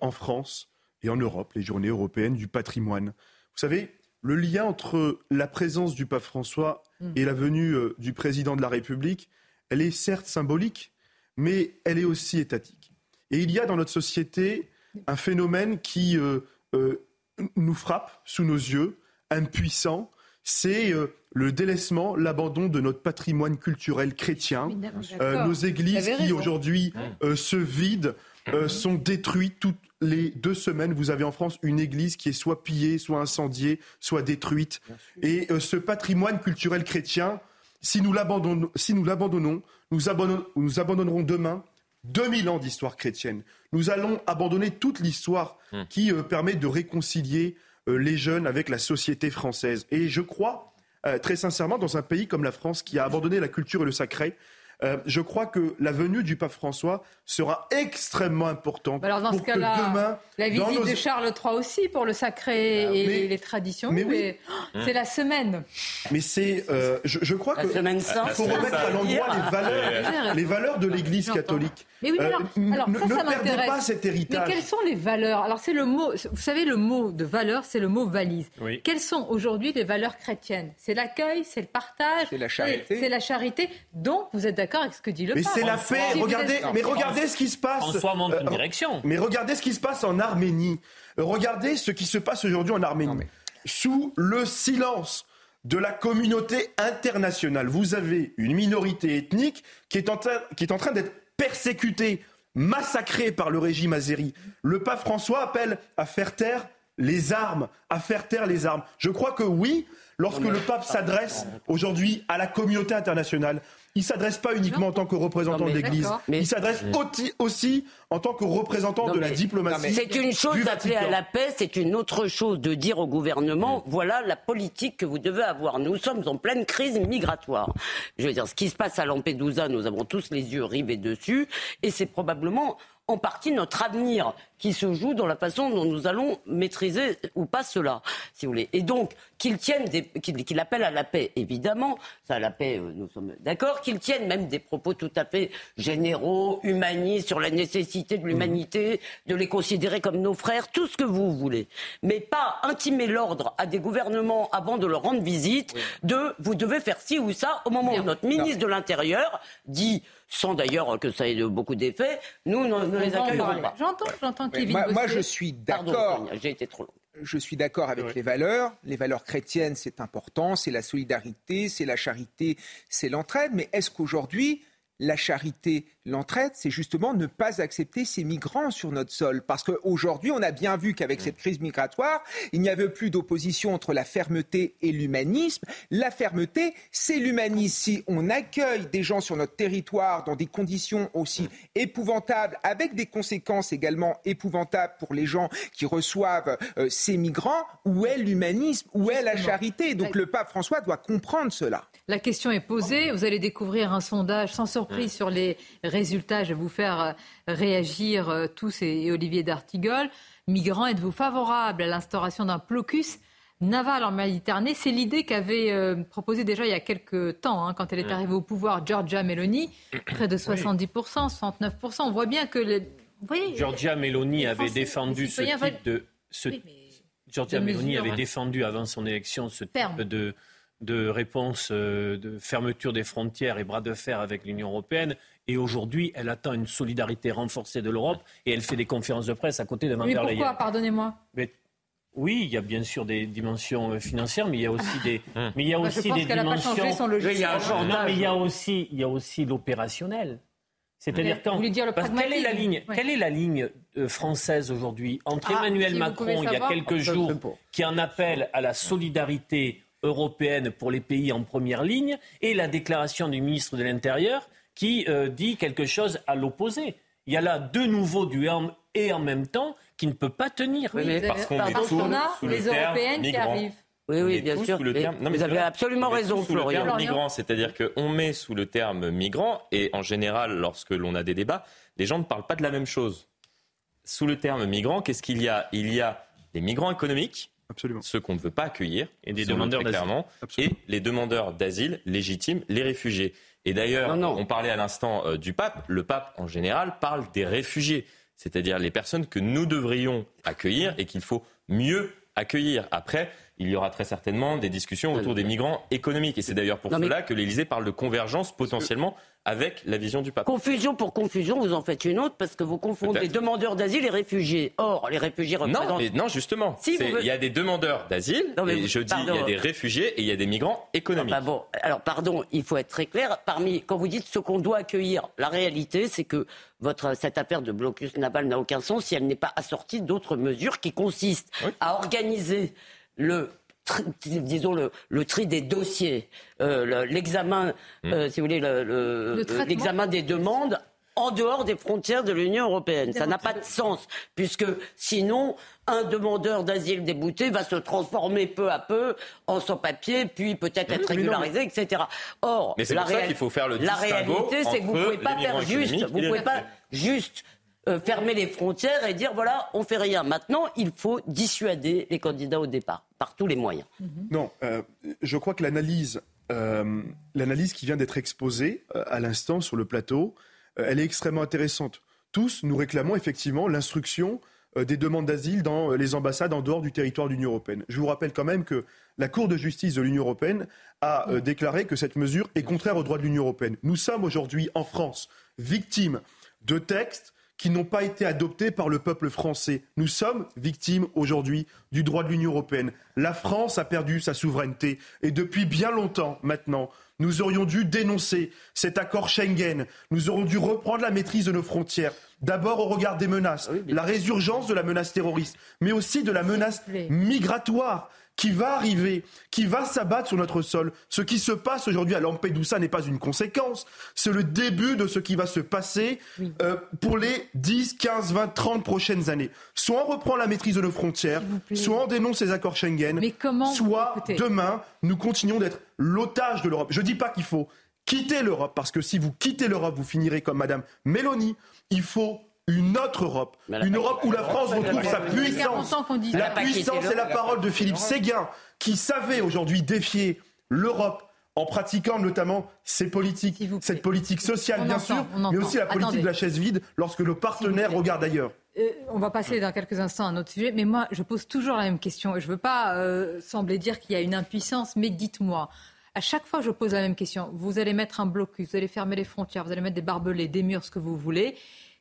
en France et en Europe les journées européennes du patrimoine. Vous savez, le lien entre la présence du pape François mm. et la venue euh, du président de la République, elle est certes symbolique, mais elle est aussi étatique. Et il y a dans notre société un phénomène qui euh, euh, nous frappe sous nos yeux, impuissant, c'est le délaissement, l'abandon de notre patrimoine culturel chrétien. nos églises qui aujourd'hui se vident, sont détruites, toutes les deux semaines, vous avez en France une église qui est soit pillée, soit incendiée, soit détruite. Et euh, ce patrimoine culturel chrétien, si nous l'abandonnons, si nous, l'abandonnons nous, abandonnerons demain 2000 ans d'histoire chrétienne. Nous allons abandonner toute l'histoire hmm. qui euh, permet de réconcilier euh, les jeunes avec la société française. Et je crois, très sincèrement, dans un pays comme la France qui a abandonné la culture et le sacré, euh, je crois que la venue du pape François sera extrêmement importante. Alors dans ce cas-là, la visite de Charles III aussi pour le sacré ah, et les traditions. Mais, oh, c'est la semaine. Mais c'est, euh, je, crois que semaine faut remettre à l'endroit les valeurs, les valeurs de l'Église catholique. Mais oui, mais alors, euh, alors ça, ça m'intéresse. pas cet héritage. Mais quelles sont les valeurs? Alors c'est le mot. Vous savez, le mot de valeur, c'est le mot valise. Quelles sont aujourd'hui les valeurs chrétiennes? C'est l'accueil, c'est le partage, c'est la charité, c'est la charité. Donc vous êtes d'accord avec ce que dit le mais pape. Mais c'est la paix. regardez, mais regardez ce qui se passe. François montre une euh, direction. Mais regardez ce qui se passe en Arménie. Regardez ce qui se passe aujourd'hui en Arménie. Sous le silence de la communauté internationale, vous avez une minorité ethnique qui est en, qui est en train d'être persécutés, massacrés par le régime azéri. Le pape François appelle à faire taire les armes, à faire taire les armes. Je crois que oui, lorsque le pape s'adresse aujourd'hui à la communauté internationale, il ne s'adresse pas uniquement en tant que représentant de l'Église, il s'adresse aussi, en tant que représentant de la diplomatie. C'est une chose d'appeler à la paix, c'est une autre chose de dire au gouvernement, voilà la politique que vous devez avoir. Nous sommes en pleine crise migratoire. Je veux dire, ce qui se passe à Lampedusa, nous avons tous les yeux rivés dessus, et c'est probablement en partie notre avenir qui se joue dans la façon dont nous allons maîtriser ou pas cela, si vous voulez. Et donc, qu'il tienne, qu'il appelle à la paix, évidemment, ça, à la paix, euh, nous sommes d'accord, qu'il tienne même des propos tout à fait généraux, humanistes, sur la nécessité de l'humanité, de les considérer comme nos frères, tout ce que vous voulez. Mais pas intimer l'ordre à des gouvernements avant de leur rendre visite de vous devez faire ci ou ça au moment où notre ministre de l'Intérieur dit sans d'ailleurs que ça ait beaucoup d'effets, nous ne, les accueillerons pas. J'entends, j'entends moi, moi, je suis d'accord. J'ai été trop long. Je suis d'accord avec les valeurs. Les valeurs chrétiennes, c'est important. C'est la solidarité, c'est la charité, c'est l'entraide. Mais est-ce qu'aujourd'hui, la charité, l'entraide, c'est justement ne pas accepter ces migrants sur notre sol. Parce qu'aujourd'hui, on a bien vu qu'avec cette crise migratoire, il n'y avait plus d'opposition entre la fermeté et l'humanisme. La fermeté, c'est l'humanisme. Si on accueille des gens sur notre territoire dans des conditions aussi épouvantables, avec des conséquences également épouvantables pour les gens qui reçoivent euh, ces migrants, où est l'humanisme? Où est la charité? Donc le pape François doit comprendre cela. La question est posée. Vous allez découvrir un sondage sans surprise sur les résultats. Je vais vous faire euh, réagir euh, tous et, Olivier d'Artigol. Migrants, êtes-vous favorable à l'instauration d'un blocus naval en Méditerranée? C'est l'idée qu'avait euh, proposée déjà il y a quelques temps, hein, quand elle est arrivée au pouvoir, Giorgia Meloni, près de 70%, 69%. On voit bien que... Les... Giorgia Meloni avait défendu ce type de... Ce... Giorgia Meloni avait défendu avant son élection ce type de de réponse de fermeture des frontières et bras de fer avec l'Union européenne. Et aujourd'hui, elle attend une solidarité renforcée de l'Europe et elle fait des conférences de presse à côté de Van Mais pourquoi Pardonnez-moi. Oui, il y a bien sûr des dimensions euh, financières, mais il y a aussi des, [LAUGHS] mais il y a bah, aussi des dimensions. Il y a non, mais il y a aussi, il y a aussi l'opérationnel. C'est-à-dire quand. Dire le quelle est la ligne, quelle est la ligne euh, française aujourd'hui entre ah, Emmanuel Macron il y a quelques jours qui en appelle à la solidarité européenne pour les pays en première ligne et la déclaration du ministre de l'Intérieur qui euh, dit quelque chose à l'opposé. Il y a là deux nouveaux du et en même temps qui ne peut pas tenir. parce qu'on est tous sous les Européennes qui arrivent. Oui, oui, bien sûr. Le terme... non, mais vous avez absolument raison, sous Florian. Le terme migrant, c'est-à-dire qu'on met sous le terme migrant, et en général, lorsque l'on a des débats, les gens ne parlent pas de la même chose. Sous le terme migrant, qu'est-ce qu'il y a? Il y a des migrants économiques, Absolument. ceux qu'on ne veut pas accueillir, et des demandeurs clairement, et les demandeurs d'asile légitimes, les réfugiés. Et d'ailleurs, on parlait à l'instant euh, du pape. Le pape, en général, parle des réfugiés, c'est-à-dire les personnes que nous devrions accueillir et qu'il faut mieux accueillir. Après, il y aura très certainement des discussions autour des migrants économiques. Et c'est d'ailleurs pour cela que l'Élysée parle de convergence potentiellement avec la vision du pape. Confusion pour confusion, vous en faites une autre parce que vous confondez les demandeurs d'asile et réfugiés. Or, les réfugiés représentent... Non, mais non justement. Il y a des demandeurs d'asile, et je dis il y a des réfugiés et il y a des migrants économiques. Ah, bon, alors pardon, il faut être très clair. Parmi, quand vous dites ce qu'on doit accueillir, la réalité, c'est que votre, cette affaire de blocus naval n'a aucun sens si elle n'est pas assortie d'autres mesures qui consistent à organiser le disons le, le, tri des dossiers, euh, l'examen, hmm. euh, si vous voulez, l'examen des demandes en dehors des frontières de l'Union européenne. Ça n'a pas de sens, puisque sinon, un demandeur d'asile débouté va se transformer peu à peu en sans-papier, puis peut-être être régularisé, etc. Or, mais c'est pour ça qu'il faut faire le La réalité, c'est que vous ne pouvez pas faire juste, vous pouvez pas juste euh, fermer les frontières et dire voilà, on fait rien. Maintenant, il faut dissuader les candidats au départ par tous les moyens. Mhm. Non, euh, je crois que l'analyse, euh, l'analyse qui vient d'être exposée à l'instant sur le plateau, elle est extrêmement intéressante. Tous, nous réclamons effectivement l'instruction des demandes d'asile dans les ambassades en dehors du territoire de l'Union européenne. Je vous rappelle quand même que la Cour de justice de l'Union européenne a déclaré que cette mesure est contraire aux droits de l'Union européenne. Nous sommes aujourd'hui en France victimes de textes qui n'ont pas été adoptés par le peuple français. Nous sommes victimes aujourd'hui du droit de l'Union européenne. La France a perdu sa souveraineté et depuis bien longtemps maintenant, nous aurions dû dénoncer cet accord Schengen. Nous aurions dû reprendre la maîtrise de nos frontières. D'abord au regard des menaces, ah la résurgence de la menace terroriste, mais aussi de la menace migratoire qui va arriver, qui va s'abattre sur notre sol. Ce qui se passe aujourd'hui à Lampedusa n'est pas une conséquence, c'est le début de ce qui va se passer euh, pour les 10, 15, 20, 30 prochaines années. Soit on reprend la maîtrise de nos frontières, soit on dénonce les accords Schengen, soit demain nous continuons d'être l'otage de l'Europe. Je ne dis pas qu'il faut quitter l'Europe, parce que si vous quittez l'Europe, vous finirez comme Madame Mélanie. Il faut une autre Europe. Une Europe où la France retrouve sa puissance. La puissance et la parole de Philippe Séguin, qui savait aujourd'hui défier l'Europe en pratiquant notamment ces politiques, cette politique sociale bien sûr, mais aussi la politique de la chaise vide lorsque nos partenaires regardent ailleurs. Euh, on va passer dans quelques instants à un autre sujet, mais moi je pose toujours la même question. Et je ne veux pas euh, sembler dire qu'il y a une impuissance, mais dites-moi, à chaque fois je pose la même question, vous allez mettre un blocus, vous allez fermer les frontières, vous allez mettre des barbelés, des murs, ce que vous voulez,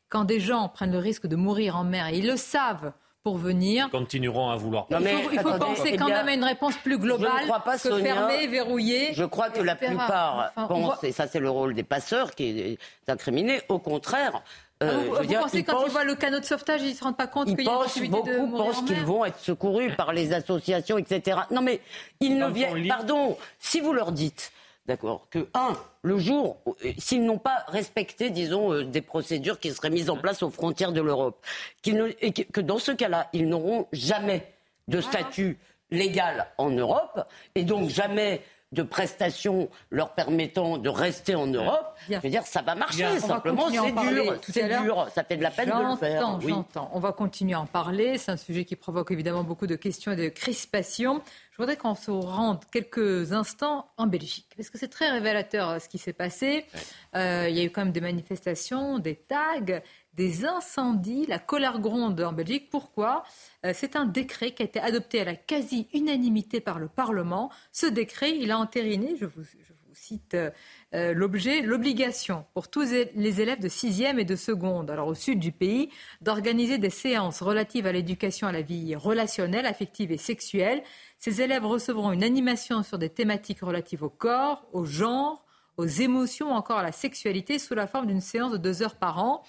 quand des gens prennent le risque de mourir en mer, et ils le savent, pour venir. Ils continueront à vouloir. il faut, il faut penser quand même à une réponse plus globale pas, que fermer, verrouiller. Je crois que la plupart pensent, et ça c'est le rôle des passeurs qui est incriminé, au contraire. Euh, ah, vous, pensez quand ils voient le canot de sauvetage, ils ne se rendent pas compte qu'il y a une possibilité beaucoup de mourir pensent qu'ils vont être secourus par les associations, etc. Non mais ils ne viennent. Pardon, si vous leur dites D'accord. Que, un, le jour, euh, s'ils n'ont pas respecté, disons, euh, des procédures qui seraient mises en place aux frontières de l'Europe, et que dans ce cas-là, ils n'auront jamais de statut légal en Europe, et donc jamais de prestations leur permettant de rester en Europe, je veux dire, ça va marcher. Simplement, c'est dur, c'est dur, ça fait de la peine de le faire. J'entends, On va continuer à en parler. C'est un sujet qui provoque évidemment beaucoup de questions et de crispations. Je voudrais qu'on se rende quelques instants en Belgique, parce que c'est très révélateur euh, ce qui s'est passé. Euh, il y a eu quand même des manifestations, des tags, des incendies, la colère gronde en Belgique. Pourquoi? Euh, C'est un décret qui a été adopté à la quasi-unanimité par le Parlement. Ce décret, il a entériné, je vous, cite euh, l'objet, l'obligation pour tous les élèves de 6e et de seconde, alors au sud du pays, d'organiser des séances relatives à l'éducation à la vie relationnelle, affective et sexuelle. Ces élèves recevront une animation sur des thématiques relatives au corps, au genre, aux émotions, encore à la sexualité, sous la forme d'une séance de deux heures par an.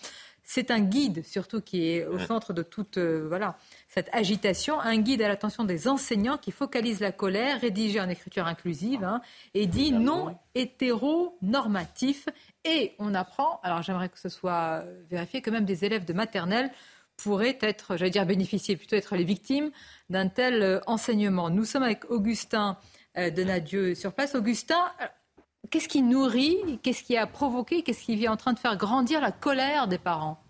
C'est un guide surtout qui est au centre de toute euh, voilà cette agitation, un guide à l'attention des enseignants qui focalise la colère, rédigé en écriture inclusive hein, et dit non hétéronormatif. Et on apprend, alors j'aimerais que ce soit vérifié, que même des élèves de maternelle pourraient être, j'allais dire bénéficier, plutôt être les victimes d'un tel euh, enseignement. Nous sommes avec Augustin euh, Denadieu sur place. Augustin, Qu'est-ce qui nourrit, qu'est-ce qui a provoqué, qu'est-ce qui est en train de faire grandir la colère des parents?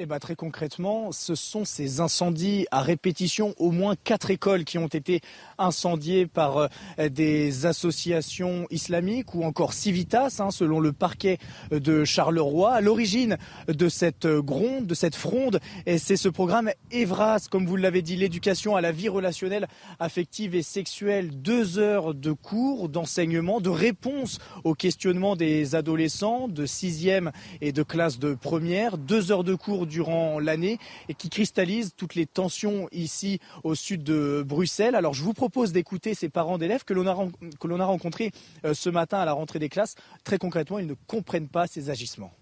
Eh ben, très concrètement, ce sont ces incendies à répétition, au moins quatre écoles qui ont été incendiées par euh, des associations islamiques ou encore Civitas, hein, selon le parquet de Charleroi. À l'origine de cette gronde, de cette fronde, c'est ce programme EVRAS, comme vous l'avez dit, l'éducation à la vie relationnelle, affective et sexuelle. Deux heures de cours, d'enseignement, de réponse aux questionnements des adolescents de sixième et de classe de première. Deux heures de cours durant l'année et qui cristallise toutes les tensions ici au sud de Bruxelles. Alors je vous propose d'écouter ces parents d'élèves que l'on a, que l'on a rencontrés euh, ce matin à la rentrée des classes. Très concrètement, ils ne comprennent pas ces agissements.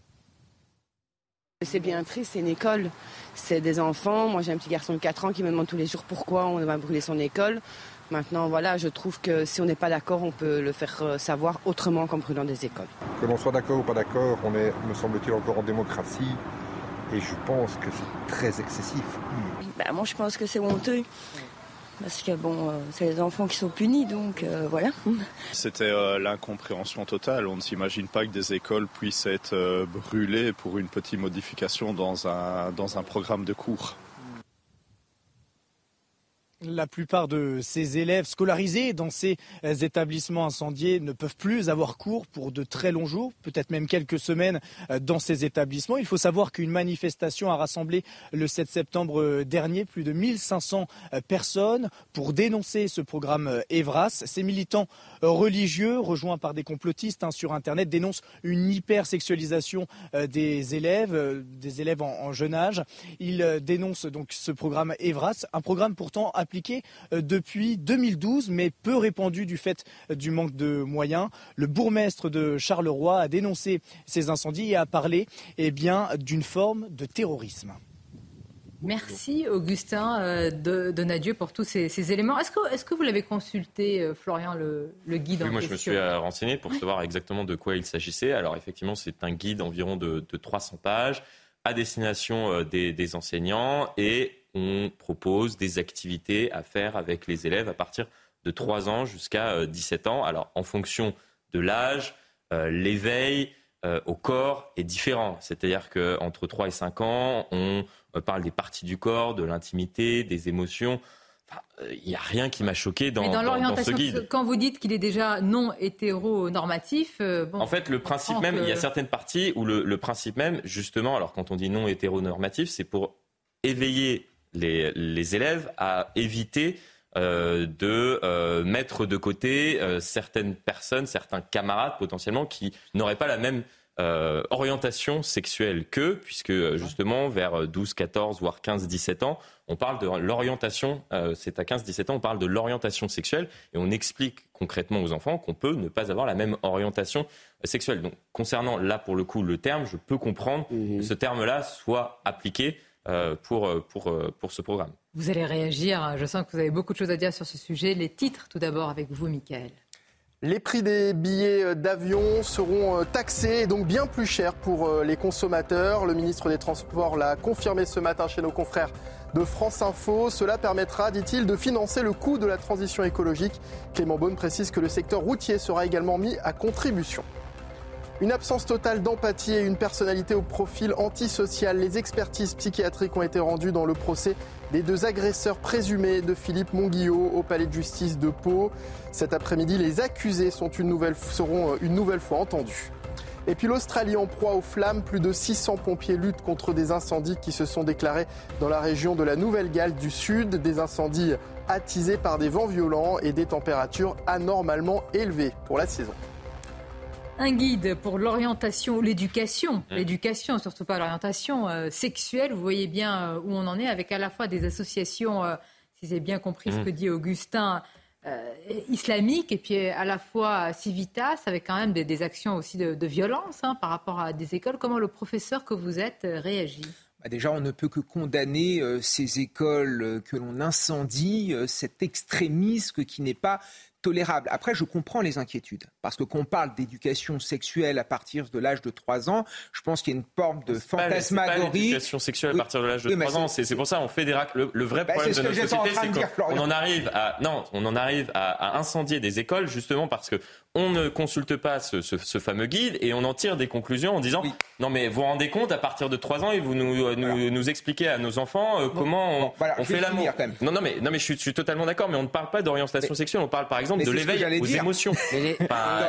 C'est bien triste, c'est une école, c'est des enfants. Moi j'ai un petit garçon de 4 ans qui me demande tous les jours pourquoi on va brûler son école. Maintenant, voilà, je trouve que si on n'est pas d'accord, on peut le faire euh, savoir autrement qu'en brûlant des écoles. Que l'on soit d'accord ou pas d'accord, on est, me semble-t-il, encore en démocratie. Et je pense que c'est très excessif. Bah, moi, je pense que c'est honteux. Parce que bon, euh, c'est les enfants qui sont punis, donc euh, voilà. [LAUGHS] C'était euh, l'incompréhension totale. On ne s'imagine pas que des écoles puissent être brûlées pour une petite modification dans un, dans un programme de cours. La plupart de ces élèves scolarisés dans ces euh, établissements incendiés ne peuvent plus avoir cours pour de très longs jours, peut-être même quelques semaines euh, dans ces établissements. Il faut savoir qu'une manifestation a rassemblé le 7 septembre euh, dernier plus de 1500 personnes pour dénoncer ce programme Evras. Ces militants religieux, rejoints par des complotistes hein, sur Internet, dénoncent une hypersexualisation des élèves, des élèves en, jeune âge. Ils dénoncent donc ce programme Evras, un programme pourtant appliqué euh, depuis 2012, mais peu répandu du fait euh, du manque de moyens. Le bourgmestre de Charleroi a dénoncé ces incendies et a parlé eh bien, d'une forme de terrorisme. Merci Augustin euh, de, Nadieu pour tous ces, éléments. Est-ce que, est que, vous l'avez consulté, Florian, le, guide oui, moi je me suis renseigné pour savoir exactement de quoi il s'agissait. Alors effectivement, c'est un guide environ de, 300 pages à destination des, des enseignants et on propose des activités à faire avec les élèves à partir de 3 ans jusqu'à 17 euh, ans. Alors, en fonction de l'âge, euh, l'éveil euh, au corps est différent. C'est-à-dire qu'entre 3 et 5 ans, on parle des parties du corps, de l'intimité, des émotions. Il n'y a rien qui m'a choqué dans, dans, l'orientation, ce guide. Quand vous dites qu'il est déjà non hétéronormatif, bon, en fait, le principe même, il y a certaines parties où le, le principe même, justement, alors quand on dit non hétéronormatif, c'est pour éveiller les, élèves à éviter euh, de euh, mettre de côté euh, certaines personnes, certains camarades potentiellement qui n'auraient pas la même orientation sexuelle qu'eux, puisque justement vers 12, 14, voire 15, 17 ans, on parle de l'orientation, c'est à 15, 17 ans, on parle de l'orientation sexuelle et on explique concrètement aux enfants qu'on peut ne pas avoir la même orientation sexuelle. Donc concernant là pour le coup le terme, je peux comprendre mmh. que ce terme-là soit appliqué pour, euh, pour, euh, pour ce programme. Vous allez réagir. Je sens que vous avez beaucoup de choses à dire sur ce sujet. Les titres, tout d'abord, avec vous, Michael. Les prix des billets d'avion seront taxés et donc bien plus chers pour les consommateurs. Le ministre des Transports l'a confirmé ce matin chez nos confrères de France Info. Cela permettra, dit-il, de financer le coût de la transition écologique. Clément Beaune précise que le secteur routier sera également mis à contribution. Une absence totale d'empathie et une personnalité au profil antisocial. Les expertises psychiatriques ont été rendues dans le procès des deux agresseurs présumés de Philippe Monguillot au palais de justice de Pau. Cet après-midi, les accusés seront euh, une nouvelle fois entendus. Et puis l'Australie en proie aux flammes, plus de 600 pompiers luttent contre des incendies qui se sont déclarés dans la région de la Nouvelle-Galles du Sud, des incendies attisés par des vents violents et des températures anormalement élevées pour la saison. Un guide pour l'orientation, l'éducation, mmh. l'éducation, surtout pas l'orientation euh, sexuelle. Vous voyez bien euh, où on en est avec à la fois des associations, euh, si j'ai bien compris ce mmh. que dit Augustin, islamiques et puis à la fois Civitas avec quand même des, actions aussi de, violence hein, par rapport à des écoles. Comment le professeur que vous êtes réagit? Bah, déjà, on ne peut que condamner ces écoles que l'on incendie, cet extrémisme qui n'est pas tolérable. Après, je comprends les inquiétudes, parce que quand on parle d'éducation sexuelle à partir de l'âge de 3 ans, je pense qu'il y a une forme de fantasmagorie. L'éducation sexuelle à partir de l'âge de 3 ans, c'est pour ça on fait des le, le vrai bah, problème de notre société, c'est qu'on en arrive à non, on en arrive à, à, incendier des écoles justement parce que on ne consulte pas ce, fameux guide et on en tire des conclusions en disant non mais vous vous rendez compte à partir de 3 ans et vous nous, nous, nous, expliquez à nos enfants euh, comment on, fait l'amour. Non non mais non mais je suis, totalement d'accord mais on ne parle pas d'orientation sexuelle on parle par exemple de l'éveil aux émotions.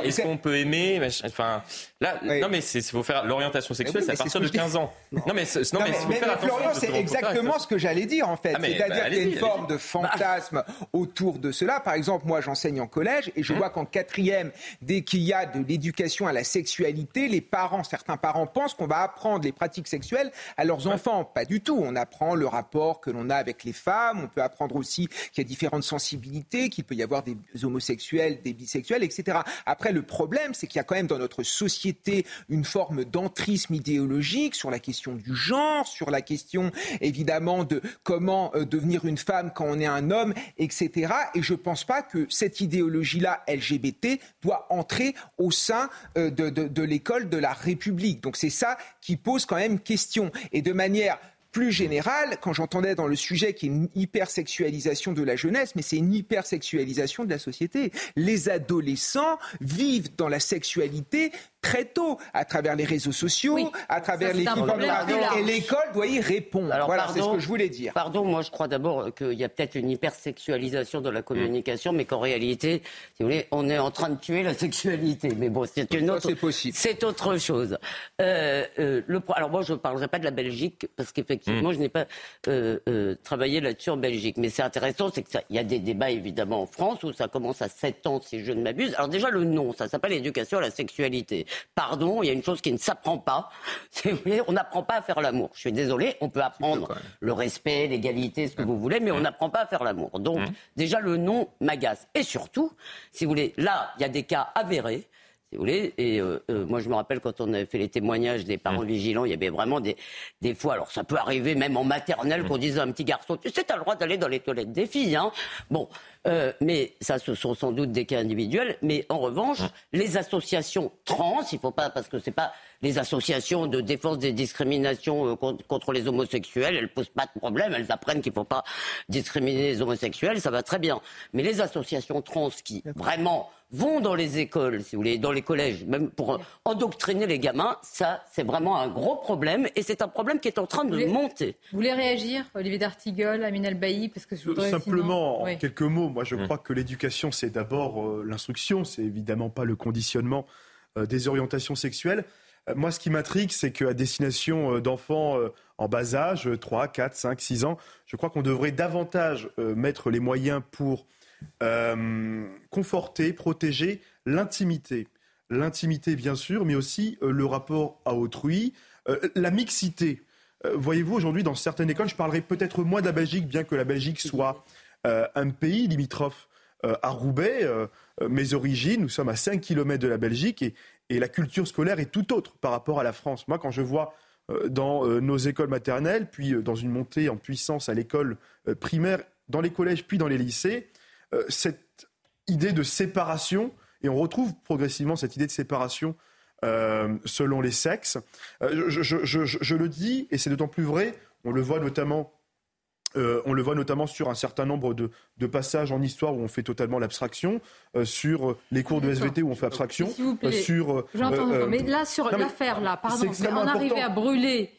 Est-ce qu'on peut aimer Enfin là non mais il faut faire l'orientation sexuelle c'est à partir de 15 ans. Non mais non mais, Florian c'est exactement ce que j'allais dire en fait ah, c'est-à-dire bah, qu'il y a une forme de fantasme autour de cela par exemple moi j'enseigne en collège et je hum. vois qu'en quatrième dès qu'il y a de l'éducation à la sexualité, les parents, certains parents pensent qu'on va apprendre les pratiques sexuelles à leurs enfants. Pas du tout. On apprend le rapport que l'on a avec les femmes. On peut apprendre aussi qu'il y a différentes sensibilités, qu'il peut y avoir des homosexuels, des bisexuels, etc. Après, le problème, c'est qu'il y a quand même dans notre société une forme d'entrisme idéologique sur la question du genre, sur la question évidemment de comment euh, devenir une femme quand on est un homme, etc. Et je ne pense pas que cette idéologie-là LGBT doit entrer au sein euh, de, de l'école de la République. Donc c'est ça qui pose quand même question. Et de manière plus générale, quand j'entendais dans le sujet qu'il y a une hypersexualisation de la jeunesse, mais c'est une hypersexualisation de la société. Les adolescents vivent dans la sexualité très tôt, à travers les réseaux sociaux, à travers les et l'école doit y répondre. Alors, voilà, c'est ce que je voulais dire. Pardon, moi je crois d'abord qu'il y a peut-être une hypersexualisation de la communication, mais qu'en réalité, si vous voulez, on est en train de tuer la sexualité. Mais bon, c'est une autre. C'est possible. C'est autre chose. Euh, euh, le... Alors moi, je ne parlerai pas de la Belgique parce qu'effectivement, mm. je n'ai pas euh, travaillé là-dessus en Belgique. Mais c'est intéressant, c'est qu'il y a des débats évidemment en France où ça commence à 7 ans, si je ne m'abuse. Alors déjà le nom, ça s'appelle éducation à la sexualité. Pardon, il y a une chose qui ne s'apprend pas. [LAUGHS] On n'apprend pas à faire l'amour. Je suis désolé, on peut apprendre le respect, l'égalité, ce que vous voulez, mais on n'apprend pas à faire l'amour. Donc, déjà, le nom m'agace. Et surtout, si vous voulez, là, il y a des cas avérés si vous voulez. Et euh, euh, moi, je me rappelle quand on avait fait les témoignages des parents vigilants, il y avait vraiment des, des fois, alors ça peut arriver même en maternelle, qu'on dise à un petit garçon, tu sais, tu as le droit d'aller dans les toilettes des filles. Hein bon, euh, mais ça, ce sont sans doute des cas individuels. Mais en revanche, les associations trans, il faut pas, parce que c'est pas les associations de défense des discriminations contre les homosexuels, elles posent pas de problème, elles apprennent qu'il faut pas discriminer les homosexuels, ça va très bien. Mais les associations trans qui vraiment vont dans les écoles, si vous voulez, dans les collèges, même pour endoctriner les gamins, ça, c'est vraiment un gros problème et c'est un problème qui est en train de monter. Vous voulez réagir, Olivier D'Artigol, Aminel Bailly, parce que je voudrais simplement en quelques mots. Moi, je mmh. crois que l'éducation, c'est d'abord euh, l'instruction, c'est évidemment pas le conditionnement euh, des orientations sexuelles. Euh, moi, ce qui m'intrigue, c'est qu'à destination d'enfants en bas âge, 3, 4, 5, 6 ans, je crois qu'on devrait davantage mettre les moyens pour conforter, protéger l'intimité. L'intimité, bien sûr, mais aussi le rapport à autrui, la mixité. Voyez-vous, aujourd'hui, dans certaines écoles, je parlerai peut-être moins de la Belgique, bien que la Belgique soit euh, un pays limitrophe euh, à Roubaix. Euh, mes origines, nous sommes à 5 km de la Belgique et, la culture scolaire est tout autre par rapport à la France. Moi, quand je vois dans nos écoles maternelles, puis dans une montée en puissance à l'école primaire, dans les collèges, puis dans les lycées, cette idée de séparation, et on retrouve progressivement cette idée de séparation selon les sexes. je, le dis, et c'est d'autant plus vrai, on le voit notamment euh, on le voit notamment sur un certain nombre de, passages en histoire où on fait totalement l'abstraction, euh, sur euh, les cours de SVT où on fait abstraction, sur. J'entends, mais là sur l'affaire là, pardon, on arrivait à brûler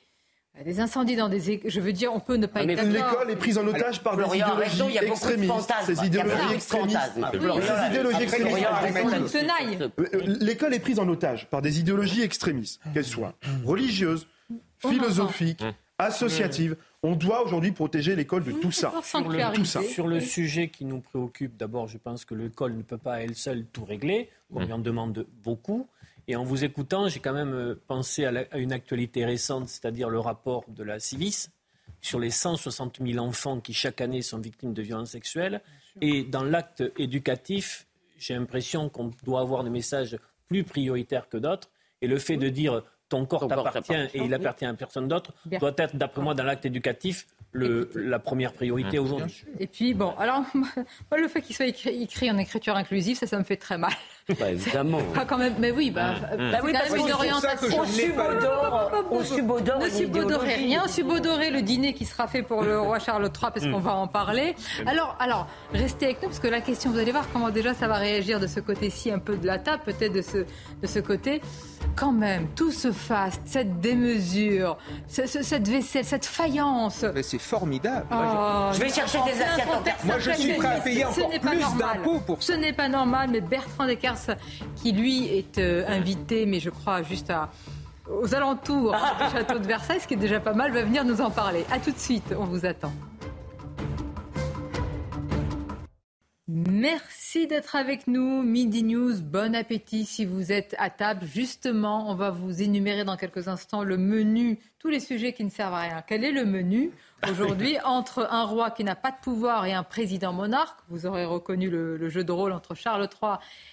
des incendies dans des Je veux dire, on peut ne pas ah, être L'école est prise en otage par des idéologies extrémistes. Ces idéologies extrémistes. Ces idéologies extrémistes. L'école est prise en otage par des idéologies extrémistes, qu'elles soient religieuses, philosophiques, associatives On doit aujourd'hui protéger l'école de tout ça. Sur le, tout ça. sur le sujet qui nous préoccupe, d'abord, je pense que l'école ne peut pas à elle seule tout régler. On lui en demande beaucoup. Et en vous écoutant, j'ai quand même euh, pensé à, une actualité récente, c'est-à-dire le rapport de la Civis sur les 160 000 enfants qui chaque année sont victimes de violences sexuelles. Et dans l'acte éducatif, j'ai l'impression qu'on doit avoir des messages plus prioritaires que d'autres. Et le fait de dire ton corps t'appartient et il appartient à personne d'autre doit être, d'après moi, dans l'acte éducatif, le, la première priorité aujourd'hui. Et puis, bon, alors, [LAUGHS] moi, le fait qu'il soit écrit, en écriture inclusive, ça, ça me fait très mal. Bah, évidemment. Pas quand même, mais oui, bah, mmh. bah oui parce une orientation. On subodore, Ne subodorez rien, subodorez le dîner qui sera fait pour le roi Charles III, parce qu'on mmh. va en parler. Alors, alors, restez avec nous, parce que la question, vous allez voir comment déjà ça va réagir de ce côté-ci, un peu de la table, peut-être de ce, de ce côté quand même, tout se fasse, cette démesure, cette vaisselle, cette faïence. Mais c'est formidable. Oh, je vais chercher des assiettes en Moi, je suis prêt à payer encore plus d'impôts pour ça. Ce n'est pas normal, mais Bertrand Descartes, qui lui est euh, invité, mais je crois juste à aux alentours du [LAUGHS] château de Versailles, ce qui est déjà pas mal, va venir nous en parler. A tout de suite, on vous attend. Merci d'être avec nous. Midi News, bon appétit si vous êtes à table. Justement, on va vous énumérer dans quelques instants le menu, tous les sujets qui ne servent à rien. Quel est le menu aujourd'hui [LAUGHS] entre un roi qui n'a pas de pouvoir et un président monarque? Vous aurez reconnu le, jeu de rôle entre Charles III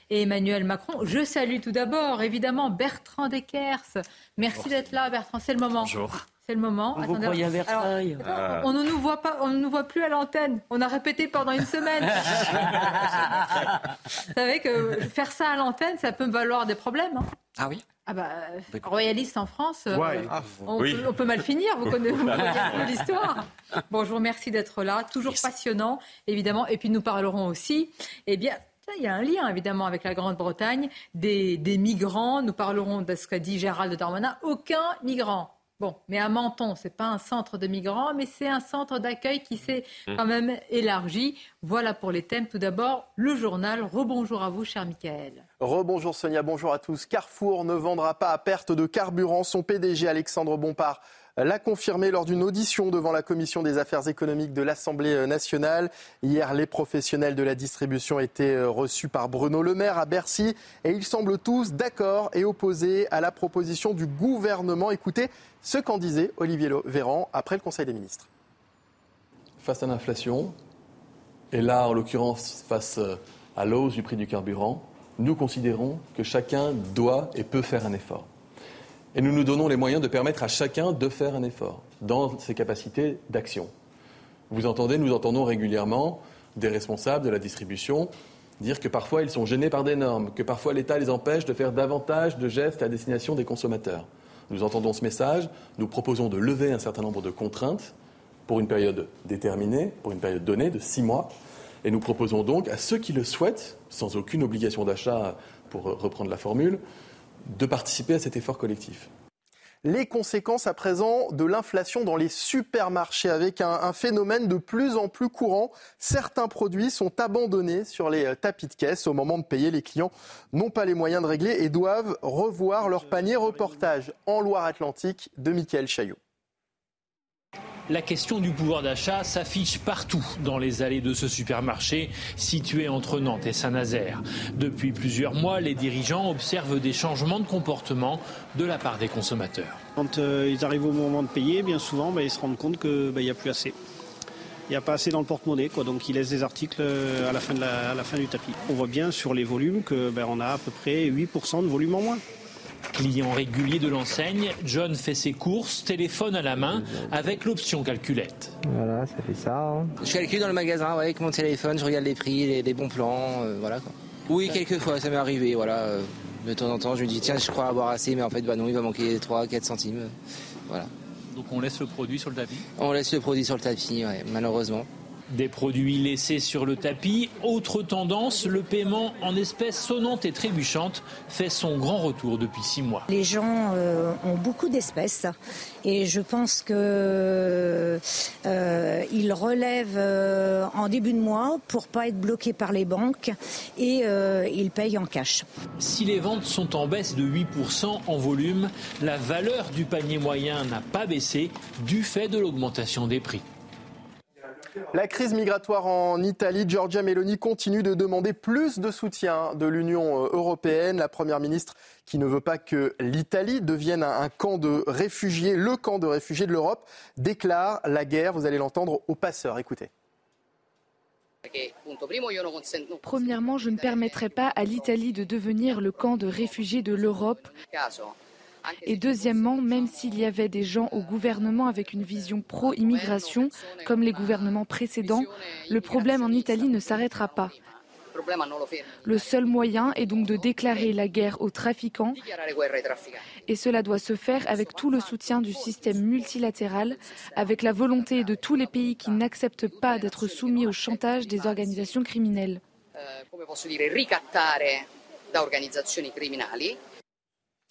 et Emmanuel Macron. Je salue tout d'abord, évidemment, Bertrand Deckers. Merci d'être là, Bertrand. C'est le moment. Bonjour. C'est le moment. On Versailles. Ah. on ne nous voit pas, on ne nous voit plus à l'antenne. On a répété pendant une semaine. [LAUGHS] Vous savez que faire ça à l'antenne, ça peut me valoir des problèmes. Hein. Ah oui? Ah bah, royaliste en France, euh, ah, on, peut, mal finir, vous connaissez, [LAUGHS] l'histoire. Bonjour, merci d'être là, toujours passionnant, évidemment. Et puis nous parlerons aussi, eh bien, il y a un lien évidemment avec la Grande-Bretagne, des, des migrants. Nous parlerons de ce qu'a dit Gérald Darmanin. Aucun migrant Bon, mais à Menton, ce n'est pas un centre de migrants, mais c'est un centre d'accueil qui s'est mmh. quand même élargi. Voilà pour les thèmes. Tout d'abord, le journal. Rebonjour à vous, cher Michael. Rebonjour Sonia, bonjour à tous. Carrefour ne vendra pas à perte de carburant. Son PDG Alexandre Bompard l'a confirmé lors d'une audition devant la commission des affaires économiques de l'Assemblée nationale. Hier, les professionnels de la distribution étaient reçus par Bruno Le Maire à Bercy et ils semblent tous d'accord et opposés à la proposition du gouvernement. Écoutez ce qu'en disait Olivier Véran après le Conseil des ministres. Face à l'inflation, et là en l'occurrence face à l'hausse du prix du carburant, nous considérons que chacun doit et peut faire un effort. Et nous nous donnons les moyens de permettre à chacun de faire un effort dans ses capacités d'action. Vous entendez, nous entendons régulièrement des responsables de la distribution dire que parfois ils sont gênés par des normes, que parfois l'État les empêche de faire davantage de gestes à destination des consommateurs. Nous entendons ce message, nous proposons de lever un certain nombre de contraintes pour une période déterminée, pour une période donnée de six mois, et nous proposons donc à ceux qui le souhaitent, sans aucune obligation d'achat pour reprendre la formule, de participer à cet effort collectif les conséquences à présent de l'inflation dans les supermarchés avec un, phénomène de plus en plus courant. Certains produits sont abandonnés sur les euh, tapis de caisse. Au moment de payer, les clients n'ont pas les moyens de régler et doivent revoir leur panier. Reportage en Loire-Atlantique de Mickaël Chaillot. La question du pouvoir d'achat s'affiche partout dans les allées de ce supermarché situé entre Nantes et Saint-Nazaire. Depuis plusieurs mois, les dirigeants observent des changements de comportement de la part des consommateurs. Quand euh, ils arrivent au moment de payer, bien souvent, bah, ils se rendent compte qu'il bah, n'y a plus assez. Il n'y a pas assez dans le porte-monnaie, donc ils laissent des articles euh, à la, fin du tapis. On voit bien sur les volumes qu'on bah, a à peu près 8% de volume en moins. Client régulier de l'enseigne, John fait ses courses, téléphone à la main, avec l'option calculette. Voilà, ça fait ça. Hein. Je calcule dans le magasin avec mon téléphone, je regarde les prix, les, bons plans, euh, voilà. Quoi. Oui, quelquefois, ça m'est arrivé, voilà. De temps en temps, je me dis, tiens, je crois avoir assez, mais en fait, bah non, il va manquer 3-4 centimes. Voilà. Donc on laisse le produit sur le tapis? On laisse le produit sur le tapis, malheureusement. Des produits laissés sur le tapis. Autre tendance, le paiement en espèces sonnantes et trébuchantes fait son grand retour depuis six mois. Les gens euh, ont beaucoup d'espèces et je pense que euh, relèvent euh, en début de mois pour pas être bloqués par les banques et ils payent en cash. Si les ventes sont en baisse de 8% en volume, la valeur du panier moyen n'a pas baissé du fait de l'augmentation des prix. La crise migratoire en Italie, Giorgia Meloni continue de demander plus de soutien de l'Union euh, européenne. La Première ministre qui ne veut pas que l'Italie devienne un camp de réfugiés, le camp de réfugiés de l'Europe, déclare la guerre, vous allez l'entendre, aux passeurs. Écoutez. Premièrement, je ne permettrai pas à l'Italie de devenir le camp de réfugiés de l'Europe. Et deuxièmement, même s'il y avait des gens au gouvernement avec une vision pro-immigration, comme les gouvernements précédents, le problème en Italie ne s'arrêtera pas. Le seul moyen est donc de déclarer la guerre aux trafiquants et cela doit se faire avec tout le soutien du système multilatéral, avec la volonté de tous les pays qui n'acceptent pas d'être soumis au chantage des organisations criminelles.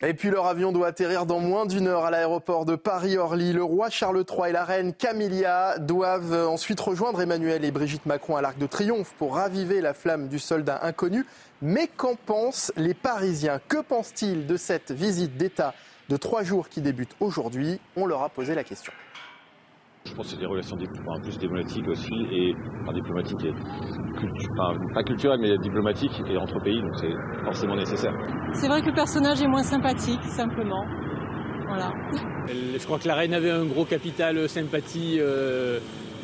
Et puis leur avion doit atterrir dans moins d'une heure à l'aéroport de Paris-Orly. Le roi Charles III et la reine Camilla doivent ensuite rejoindre Emmanuel et Brigitte Macron à l'Arc de Triomphe pour raviver la flamme du soldat inconnu. Mais qu'en pensent les Parisiens? Que pensent-ils de cette visite d'État de trois jours qui débute aujourd'hui? On leur a posé la question. Je pense que c'est des relations plus diplomatiques aussi, et enfin, diplomatiques et pas culturelles, mais diplomatiques et entre pays, donc c'est forcément nécessaire. C'est vrai que le personnage est moins sympathique, simplement. Voilà. Je crois que la reine avait un gros capital sympathie euh,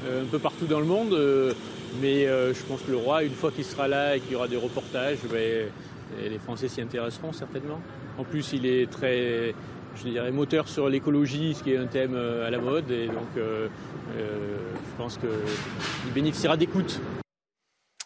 euh, un peu partout dans le monde, euh, mais je pense que le roi, une fois qu'il sera là et qu'il y aura des reportages, ben, les Français s'y intéresseront certainement. En plus, il est très je dirais, moteur sur l'écologie, ce qui est un thème euh, à la mode. Et donc, euh, euh, je pense qu'il bénéficiera d'écoute.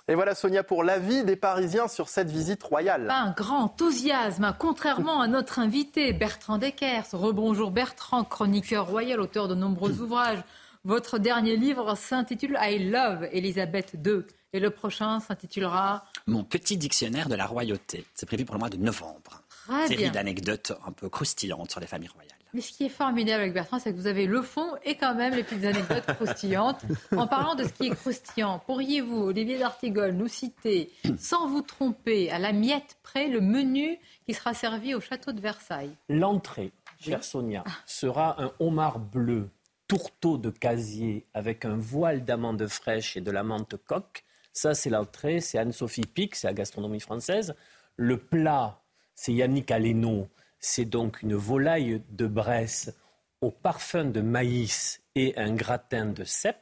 Et voilà Sonia pour l'avis des Parisiens sur cette visite royale. Un grand enthousiasme, contrairement à notre invité Bertrand Deckers. Rebonjour Bertrand, chroniqueur royal, auteur de nombreux ouvrages. Votre dernier livre s'intitule I Love Elisabeth II et le prochain s'intitulera Mon petit dictionnaire de la royauté. C'est prévu pour le mois de novembre. Très série d'anecdotes un peu croustillantes sur les familles royales. Mais ce qui est formidable avec Bertrand, c'est que vous avez le fond et quand même les petites anecdotes croustillantes. En parlant de ce qui est croustillant, pourriez-vous, Olivier d'Artigol, nous citer, sans vous tromper, à la miette près, le menu qui sera servi au château de Versailles? L'entrée, chère Sonia, sera un homard bleu, tourteau de casier avec un voile d'amande fraîche et de la menthe coque. Ça, c'est l'entrée, c'est Anne-Sophie Pic, c'est la gastronomie française. Le plat, c'est Yannick Aleno. C'est donc une volaille de Bresse au parfum de maïs et un gratin de cèpe.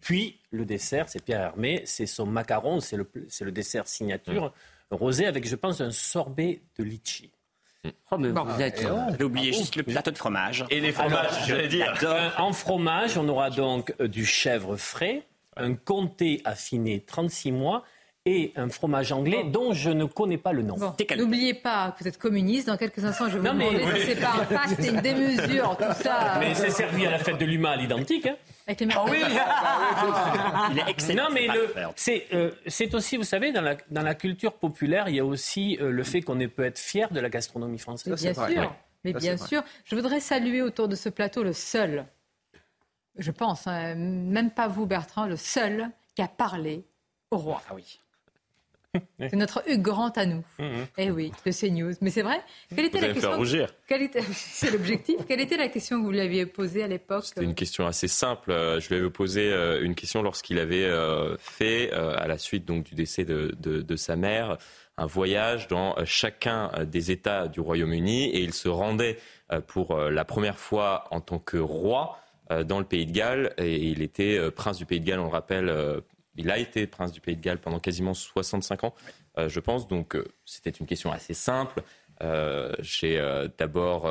Puis le dessert, c'est Pierre Hermé, c'est son macaron, c'est le, dessert signature rosé avec, je pense, un sorbet de litchi. Oh, mais vous êtes. J'ai oublié juste le plateau de fromage. Et les fromages, je vais dire. en fromage, on aura donc euh, du chèvre frais, un comté affiné 36 mois et un fromage anglais dont je ne connais pas le nom. N'oubliez pas que vous êtes communiste. Dans quelques instants, je vais vous demander si c'est pas un faste c'est une démesure, tout ça. Mais c'est servi à la fête de l'humain à l'identique. Hein. Avec les oh oui Il est excellent. Non, mais euh, c'est aussi, vous savez, dans la, dans la, culture populaire, il y a aussi euh, le fait qu'on peut être fier de la gastronomie française. bien sûr. Mais bien sûr. Je voudrais saluer autour de ce plateau le seul, je pense, hein, même pas vous Bertrand, le seul qui a parlé au roi. Ah oui. [LAUGHS] C'est notre Hugues Grant à nous. Mmh, mmh. Eh oui, de CNews. Mais c'est vrai? Quelle était la question rougir. [LAUGHS] C'est l'objectif. Quelle était la question que vous lui aviez posée à l'époque? C'était une question assez simple. Euh, je lui avais posé euh, une question lorsqu'il avait euh, fait, à la suite donc du décès de, de, sa mère, un voyage dans chacun des États du Royaume-Uni et il se rendait pour la première fois en tant que roi dans le Pays de Galles et il était prince du Pays de Galles, on le rappelle il a été prince du Pays de Galles pendant quasiment 65 ans, euh, je pense. Donc euh, c'était une question assez simple. Euh, j'ai d'abord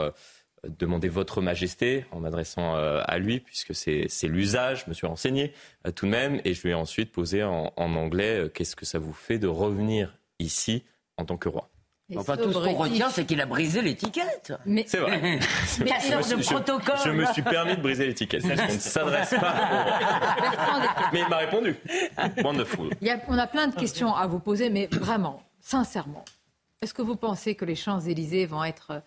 demandé votre majesté en m'adressant à lui, puisque c'est l'usage, je me suis renseigné tout de même, et je lui ai ensuite posé en, anglais qu'est-ce que ça vous fait de revenir ici en tant que roi? Enfin, tout ce qu'on retient, c'est qu'il a brisé l'étiquette. Mais... C'est vrai. Mais de protocole. Je, me suis permis de briser l'étiquette. On ne s'adresse pas. Mais il m'a répondu. Wonderful. Il y a, on a plein de questions à vous poser, mais vraiment, sincèrement, est-ce que vous pensez que les Champs-Élysées vont être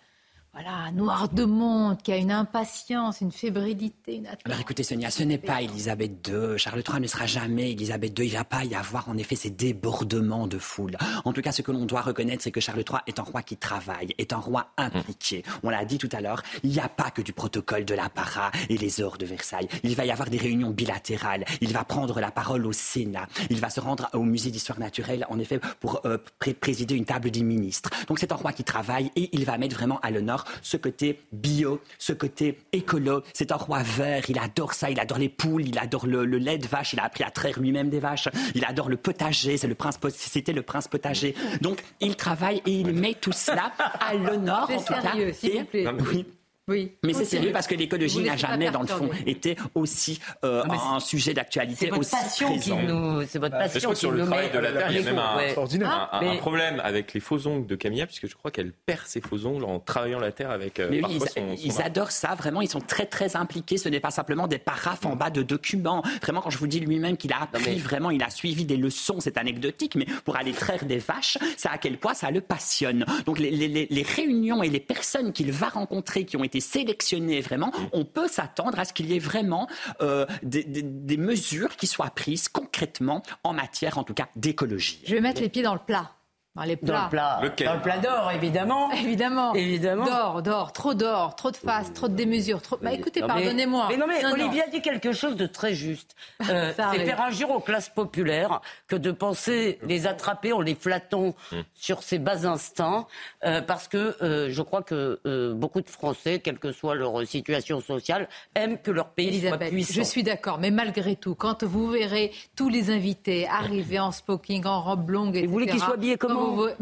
voilà, noir de monde, qui a une impatience, une fébrilité. Une Alors écoutez Sonia, ce n'est pas Elisabeth II. Charles III ne sera jamais Elisabeth II. Il ne va pas y avoir en effet ces débordements de foule. En tout cas, ce que l'on doit reconnaître, c'est que Charles III est un roi qui travaille, est un roi impliqué. On l'a dit tout à l'heure, il n'y a pas que du protocole de l'apparat et les ors de Versailles. Il va y avoir des réunions bilatérales. Il va prendre la parole au Sénat. Il va se rendre au musée d'histoire naturelle, en effet, pour euh, présider une table des ministres. Donc c'est un roi qui travaille et il va mettre vraiment à l'honneur ce côté bio, ce côté écolo. C'est un roi vert, il adore ça, il adore les poules, il adore le, lait de vache, il a appris à traire lui-même des vaches, il adore le potager, c'est le prince, c'était le prince potager. Donc il travaille et il met tout cela à [LAUGHS] l'honneur en tout cas. S'il vous plaît. Oui. Oui. Mais c'est sérieux parce que l'écologie n'a jamais, dans le fond, été aussi euh, un sujet d'actualité aussi passion présent. Qui nous, c'est votre passion je crois que sur le travail de la terre, il y a même un, ah, un, problème avec les faux ongles de Camilla, puisque je crois qu'elle perd ses faux ongles en travaillant la terre avec. Euh, mais oui, ils, ils adorent ça, vraiment. Ils sont très très impliqués. Ce n'est pas simplement des paraphes en bas de documents. Vraiment, quand je vous dis lui-même qu'il a appris, vraiment, il a suivi des leçons. C'est anecdotique, mais pour aller traire des vaches, ça à quel point ça le passionne. Donc les, les, les réunions et les personnes qu'il va rencontrer, qui ont été sélectionnées vraiment, on peut s'attendre à ce qu'il y ait vraiment euh, des, mesures qui soient prises concrètement en matière, en tout cas, d'écologie. Je vais mettre les pieds dans le plat. Dans les plats. Dans le plat, plat d'or, évidemment. [LAUGHS] évidemment. Évidemment. D'or, d'or, trop d'or, trop de face, trop de démesures. Trop... Bah, écoutez, pardonnez-moi. Mais non, mais Olivier a dit quelque chose de très juste. [LAUGHS] Euh, c'est faire injure aux classes populaires que de penser les attraper en les flattant hmm. sur ses bas instincts, euh, parce que euh, je crois que beaucoup de Français, quelle que soit leur situation sociale, aiment que leur pays soit puissant. Je suis d'accord, mais malgré tout, quand vous verrez tous les invités arriver en smoking, en robe longue, etc. vous voulez qu'ils soient habillés comment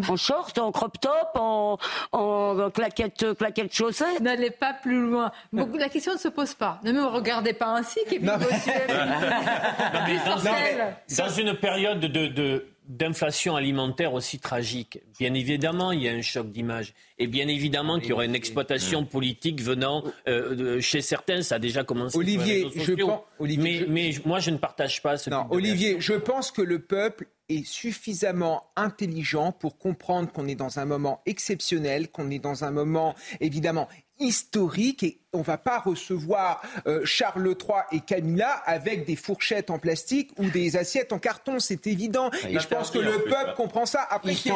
en, short, en crop top, en, en claquette, claquette chaussette N'allez pas plus loin. la question ne se pose pas. Ne me regardez pas ainsi, Kevin dans, [LAUGHS] dans une période de, d'inflation alimentaire aussi tragique. Bien évidemment, il y a un choc d'image. Et bien évidemment qu'il y aura une exploitation politique venant euh, chez certains. Ça a déjà commencé. Olivier, je pense, Olivier, mais, mais, moi, je ne partage pas ce. Non, Olivier, je pense que le peuple est suffisamment intelligent pour comprendre qu'on est dans un moment exceptionnel, qu'on est dans un moment évidemment historique et on va pas recevoir euh, Charles III et Camilla avec des fourchettes en plastique ou des assiettes en carton, c'est évident. Et je pense que le peuple comprend ça. Après qu'il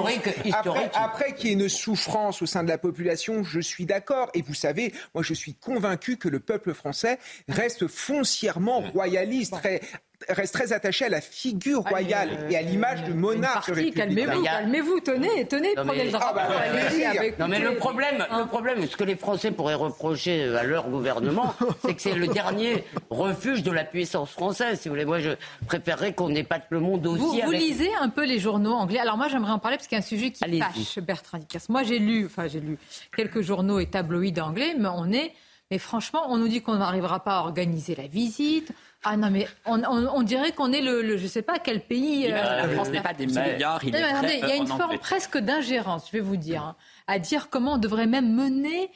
y, ait une souffrance au sein de la population, je suis d'accord. Et vous savez, moi je suis convaincu que le peuple français reste foncièrement royaliste, très reste très attaché à la figure royale et à l'image du monarque Calmez-vous, calmez-vous, tenez, tenez, prenez le drapeau. Ah bah, non mais le problème, le problème, ce que les Français pourraient reprocher à leur gouvernement, [LAUGHS] c'est que c'est le dernier refuge de la puissance française. Si vous voulez, moi je préférerais qu'on n'épate le monde aussi. Vous, vous lisez un peu les journaux anglais. Alors moi j'aimerais en parler parce qu'il y a un sujet qui fâche Bertrand Dicasse. Moi j'ai lu, enfin j'ai lu quelques journaux et tabloïds anglais, mais on est mais franchement, on nous dit qu'on n'arrivera pas à organiser la visite. Ah non, mais on, dirait qu'on est le, le, je sais pas quel pays. La France n'est pas des meilleurs. Il, y a une forme presque d'ingérence, je vais vous dire. Hein à dire comment on devrait même mener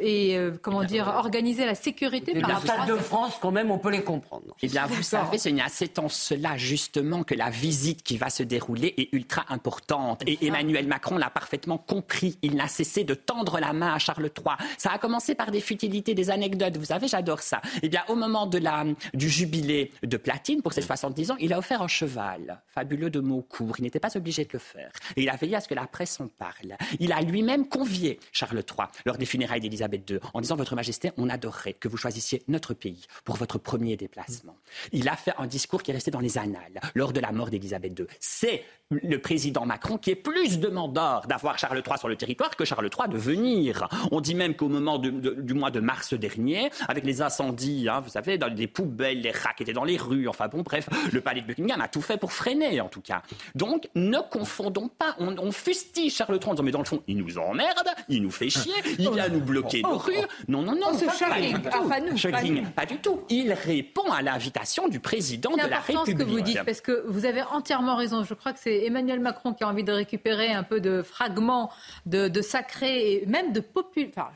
et euh, comment dire organiser la sécurité par rapport à de France, quand même, on peut les comprendre. Eh bien, vous savez, c'est en cela justement que la visite qui va se dérouler est ultra importante. Et Emmanuel Macron l'a parfaitement compris. Il n'a cessé de tendre la main à Charles III. Ça a commencé par des futilités, des anecdotes. Vous savez, j'adore ça. Eh bien, au moment de la, du jubilé de platine pour ses 70 ans, il a offert un cheval fabuleux de mots courts. Il n'était pas obligé de le faire. Et il a veillé à ce que la presse en parle. Il a lui-même convié Charles III lors des funérailles d'Élisabeth II en disant Votre Majesté, on adorerait que vous choisissiez notre pays pour votre premier déplacement. Il a fait un discours qui est resté dans les annales lors de la mort d'Élisabeth II. C'est le président Macron qui est plus demandeur d'avoir Charles III sur le territoire que Charles III de venir. On dit même qu'au moment du mois de mars dernier, avec les incendies, hein, vous savez, dans les poubelles, les rats qui étaient dans les rues. Enfin bon, bref, le palais de Buckingham a tout fait pour freiner, en tout cas. Donc, ne confondons pas. On, fustige Charles III en disant, mais dans le fond, il nous emmerde, il nous fait chier, il [LAUGHS] vient nous bloquer nos rues. Non, non, non, pas, pas, nous, pas, du tout. Il répond à l'invitation du président de la République. ce que vous dites, parce que vous avez entièrement raison. Je crois que c'est Emmanuel Macron qui a envie de récupérer un peu de fragments de, de sacré et même de populaire. Enfin,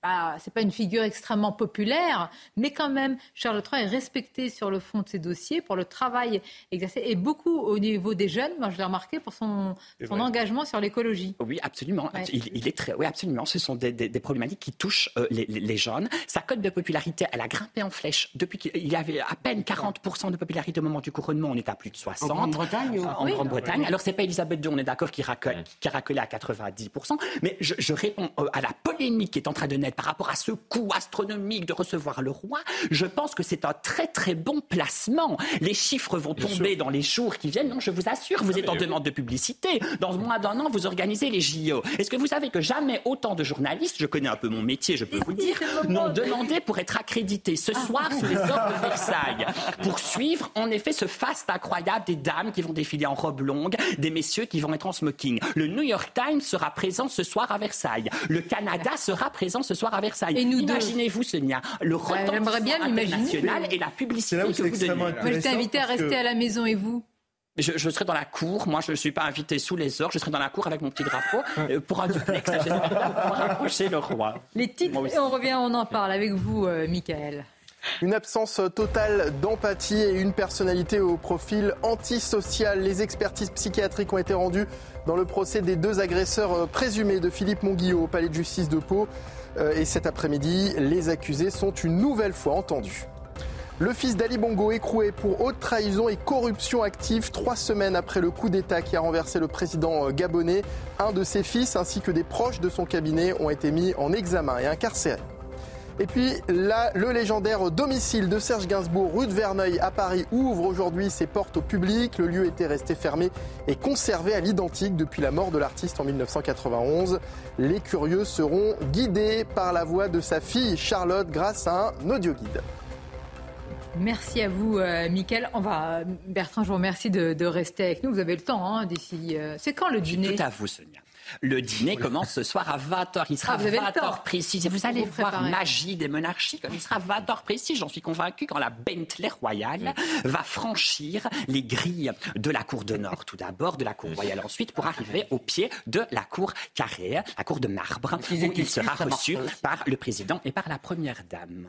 pas c'est pas une figure extrêmement populaire, mais quand même, Charles III est respecté sur le fond de ses dossiers pour le travail exercé et beaucoup au niveau des jeunes. Moi, je l'ai remarqué pour son, son engagement sur l'écologie. Oui, absolument. Il, est très, oui, absolument. Ce sont des, des, problématiques qui touchent euh, les, les, jeunes. Sa cote de popularité, elle a grimpé en flèche depuis qu'il y avait à peine 40% de popularité au moment du couronnement. On est à plus de 60. En Grande-Bretagne. En Grande-Bretagne. Alors c'est pas Elisabeth II, on est d'accord, qui, qui a racolé à 90%. Mais je, je réponds euh, à la polémique qui est en train de naître par rapport à ce coût astronomique de recevoir le roi, je pense que c'est un très très bon placement. Les chiffres vont tomber dans les jours qui viennent. Non, je vous assure, vous êtes en demande de publicité. Dans moins d'un an, vous organisez les JO. Est-ce que vous savez que jamais autant de journalistes, je connais un peu mon métier, je peux vous le dire, n'ont demandé pour être accrédités ce ah. soir sous les ordres de Versailles pour suivre en effet ce faste incroyable des dames qui vont défiler en robe longue, des messieurs qui vont être en smoking. Le New York Times sera présent ce soir à Versailles. Le Canada sera présent ce soir à Versailles. Et nous Imaginez-vous, Sonia, le bah, retentissement bien international et la publicité que vous donnez. Moi, je invité à rester à la maison et vous? Je, je, serai dans la cour. Moi, je ne suis pas invité sous les ors. Je serai dans la cour avec mon petit drapeau euh, pour un duplex [LAUGHS] pour rapprocher le roi. Les titres, et on revient, on en parle avec vous, euh, Michael. Une absence totale d'empathie et une personnalité au profil antisocial. Les expertises psychiatriques ont été rendues dans le procès des deux agresseurs euh, présumés de Philippe Monguillot au palais de justice de Pau. Euh, et cet après-midi, les accusés sont une nouvelle fois entendus. Le fils d'Ali Bongo écroué pour haute trahison et corruption active trois semaines après le coup d'État qui a renversé le président euh, gabonais. Un de ses fils ainsi que des proches de son cabinet ont été mis en examen et incarcérés. Et puis là, le légendaire domicile de Serge Gainsbourg, rue de Verneuil à Paris, ouvre aujourd'hui ses portes au public. Le lieu était resté fermé et conservé à l'identique depuis la mort de l'artiste en 1991. Les curieux seront guidés par la voix de sa fille Charlotte grâce à un audio guide. Merci à vous, euh, On va, Bertrand, je vous remercie de, rester avec nous. Vous avez le temps hein, d'ici. Euh, c'est quand le dîner? Tout à vous, Sonia. Le dîner commence ce soir à 20h. Il sera ah, 20h précis. Vous allez voir magie des monarchies. Il sera 20h précis. J'en suis convaincu quand la Bentley royale va franchir les grilles de la cour de Nord. Tout d'abord, de la cour royale ensuite, pour arriver au pied de la cour carrée, la cour de marbre, où il sera reçu par le président et par la première dame.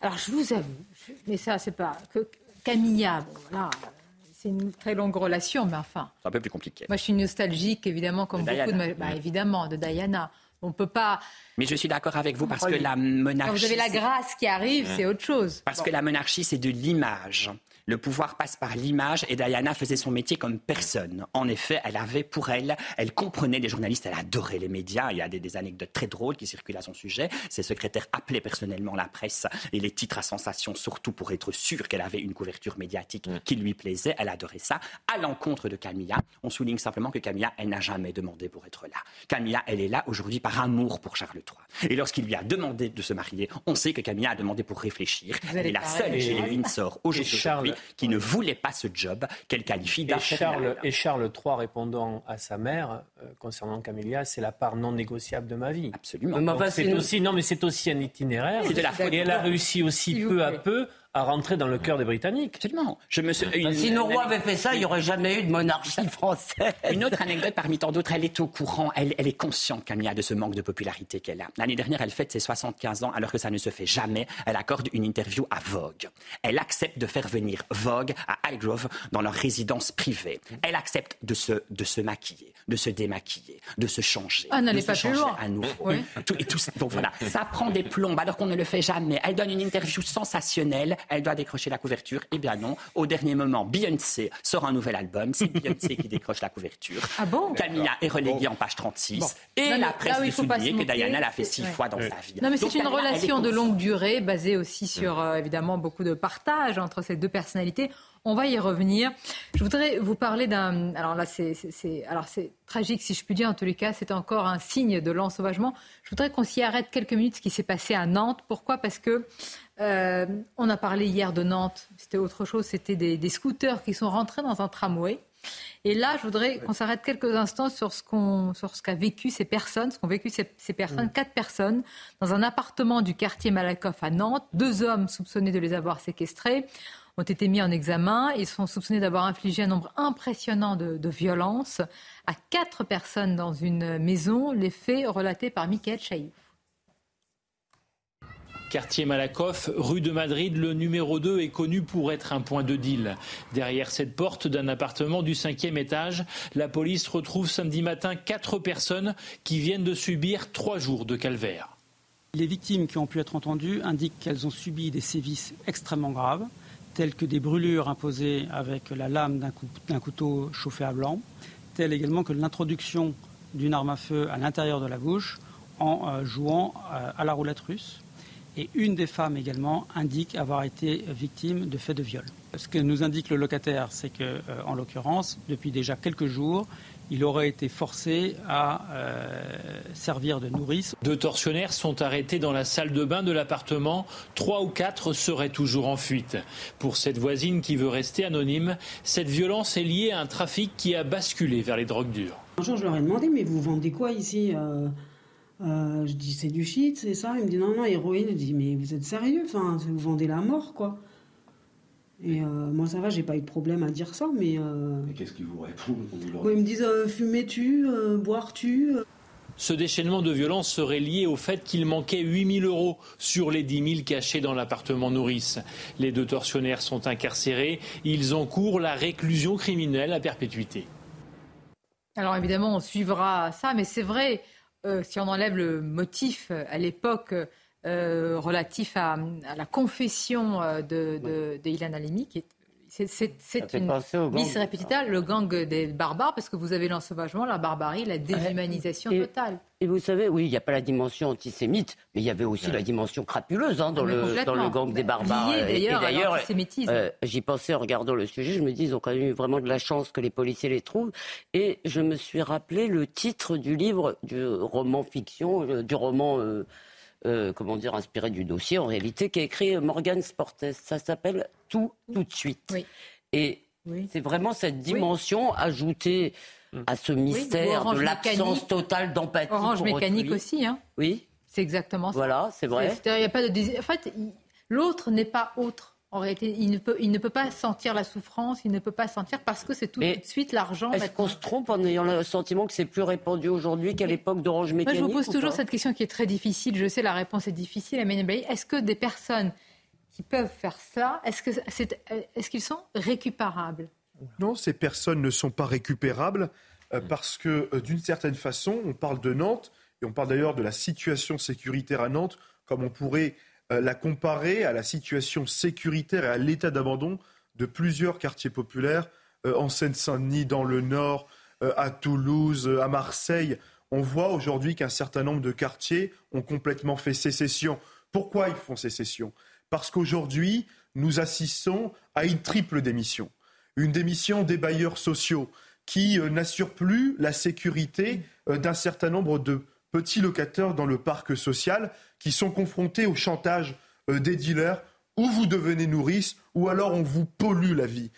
Alors, je vous avoue, mais ça, c'est pas que Camilla, bon, c'est une très longue relation, mais enfin. C'est un peu plus compliqué. Moi, je suis nostalgique, évidemment, comme beaucoup de. Bah, évidemment, de Diana. On peut pas. Mais je suis d'accord avec vous parce que la monarchie. Quand vous avez la grâce qui arrive, c'est autre chose. Parce que la monarchie, c'est de l'image. Le pouvoir passe par l'image et Diana faisait son métier comme personne. En effet, elle avait pour elle, elle comprenait les journalistes, elle adorait les médias. Il y a des, anecdotes très drôles qui circulent à son sujet. Ses secrétaires appelaient personnellement la presse et les titres à sensation, surtout pour être sûr qu'elle avait une couverture médiatique mm. qui lui plaisait. Elle adorait ça. À l'encontre de Camilla, on souligne simplement que Camilla, elle n'a jamais demandé pour être là. Camilla, elle est là aujourd'hui par amour pour Charles III. Et lorsqu'il lui a demandé de se marier, on sait que Camilla a demandé pour réfléchir. Elle est la seule chez les Windsor qui ne voulait pas ce job qu'elle qualifie et Charles, et Charles III répondant à sa mère euh, concernant Camilla, c'est la part non négociable de ma vie. Absolument. c'est aussi non, mais c'est aussi un itinéraire. De la et elle a réussi aussi peu à peu à rentrer dans le cœur des Britanniques. Absolument. Je me suis... si nos rois avaient fait ça, il n'y aurait jamais eu de monarchie française. Une autre anecdote parmi tant d'autres, elle est au courant, elle, elle est consciente, Camilla, de ce manque de popularité qu'elle a. L'année dernière, elle fête ses 75 ans, alors que ça ne se fait jamais. Elle accorde une interview à Vogue. Elle accepte de faire venir Vogue à Highgrove dans leur résidence privée. Elle accepte de se, de se maquiller, de se démaquiller, de se changer. Ah, n'allez pas plus loin. À nous. Tout, et tout, donc voilà, ça prend des plombes alors qu'on ne le fait jamais. Elle donne une interview sensationnelle elle doit décrocher la couverture. Eh bien non, au dernier moment, Beyoncé sort un nouvel album, c'est [LAUGHS] Beyoncé qui décroche la couverture. Ah bon Camilla est reléguée en page 36 et la presse souligner que Diana l'a fait six fois dans sa vie. Non mais c'est une relation de longue durée basée aussi sur euh, évidemment beaucoup de partage entre ces deux personnalités. On va y revenir. Je voudrais vous parler d'un. Alors là, c'est, alors c'est tragique si je puis dire. En tous les cas, c'est encore un signe de l'ensauvagement. Je voudrais qu'on s'y arrête quelques minutes. Ce qui s'est passé à Nantes. Pourquoi? Parce que euh, on a parlé hier de Nantes. C'était autre chose. C'était des, scooters qui sont rentrés dans un tramway. Et là, je voudrais qu'on s'arrête quelques instants sur ce qu'on, sur ce qu'a vécu ces personnes, ce qu'ont vécu ces, personnes, quatre personnes, dans un appartement du quartier Malakoff à Nantes. Deux hommes soupçonnés de les avoir séquestrés ont été mis en examen. Ils sont soupçonnés d'avoir infligé un nombre impressionnant de, violences à quatre personnes dans une maison. Les faits relatés par Michael Chailloux. Quartier Malakoff, rue de Madrid, le numéro 2 est connu pour être un point de deal. Derrière cette porte d'un appartement du cinquième étage, la police retrouve samedi matin quatre personnes qui viennent de subir trois jours de calvaire. Les victimes qui ont pu être entendues indiquent qu'elles ont subi des sévices extrêmement graves telles que des brûlures imposées avec la lame d'un couteau chauffé à blanc, telles également que l'introduction d'une arme à feu à l'intérieur de la bouche en euh, jouant euh, à la roulette russe. Et une des femmes également indique avoir été victime de faits de viol. Ce que nous indique le locataire, c'est que, euh, en l'occurrence, depuis déjà quelques jours, il aurait été forcé à euh, servir de nourrice. Deux tortionnaires sont arrêtés dans la salle de bain de l'appartement. Trois ou quatre seraient toujours en fuite. Pour cette voisine qui veut rester anonyme, cette violence est liée à un trafic qui a basculé vers les drogues dures. Un jour, je leur ai demandé, mais vous vendez quoi ici euh, euh, Je dis, c'est du shit, c'est ça Il me dit, non, non, héroïne. Je dis, mais vous êtes sérieux? Enfin, Vous vendez la mort, quoi. Et euh, moi, ça va, j'ai pas eu de problème à dire ça, mais. Euh, qu'est-ce qu'ils vous répondent Ils me disent euh, fumer-tu, boire-tu ce déchaînement de violence serait lié au fait qu'il manquait 8000 euros sur les 10 000 cachés dans l'appartement nourrice. Les deux tortionnaires sont incarcérés. Ils encourent la réclusion criminelle à perpétuité. Alors évidemment, on suivra ça, mais c'est vrai, si on enlève le motif à l'époque euh, relatif à, la confession euh, de, de, de Ilan Halimi, qui est c'est une bis repetita, le gang des barbares, parce que vous avez l'ensauvagement, la barbarie, la déshumanisation totale. Et vous savez, oui, il n'y a pas la dimension antisémite, mais il y avait aussi la dimension crapuleuse hein, dans, le, dans le gang des barbares. D'ailleurs, euh, j'y pensais en regardant le sujet, je me dis, ils ont quand même eu vraiment de la chance que les policiers les trouvent. Et je me suis rappelé le titre du livre, du roman fiction, du roman... Euh, comment dire, inspiré du dossier en réalité, qu'a écrit Morgan Sportes. Ça s'appelle Tout, tout de suite. Et c'est vraiment cette dimension ajoutée à ce mystère de l'absence totale d'empathie. Orange mécanique aussi, hein. Oui. C'est exactement ça. Voilà, c'est vrai. Il y a pas de... En fait, l'autre n'est pas autre. En réalité, il ne, peut, il ne peut pas sentir la souffrance, il ne peut pas sentir parce que c'est tout, de suite l'argent. Est-ce qu'on se trompe en ayant le sentiment que c'est plus répandu aujourd'hui qu'à l'époque d'Orange Mécanique Moi, je vous pose toujours cette question qui est très difficile. Je sais, la réponse est difficile. Est-ce que des personnes qui peuvent faire ça, est-ce qu'ils est, qu'ils sont récupérables Non, ces personnes ne sont pas récupérables euh, parce que, euh, d'une certaine façon, on parle de Nantes et on parle d'ailleurs de la situation sécuritaire à Nantes comme on pourrait euh, la comparer à la situation sécuritaire et à l'état d'abandon de plusieurs quartiers populaires euh, en Seine-Saint-Denis, dans le Nord, euh, à Toulouse, à Marseille. On voit aujourd'hui qu'un certain nombre de quartiers ont complètement fait sécession. Pourquoi ils font sécession? Parce qu'aujourd'hui, nous assistons à une triple démission. Une démission des bailleurs sociaux qui n'assurent plus la sécurité d'un certain nombre de petits locataires dans le parc social qui sont confrontés au chantage euh, des dealers ou vous devenez nourrice ou alors on vous pollue la vie.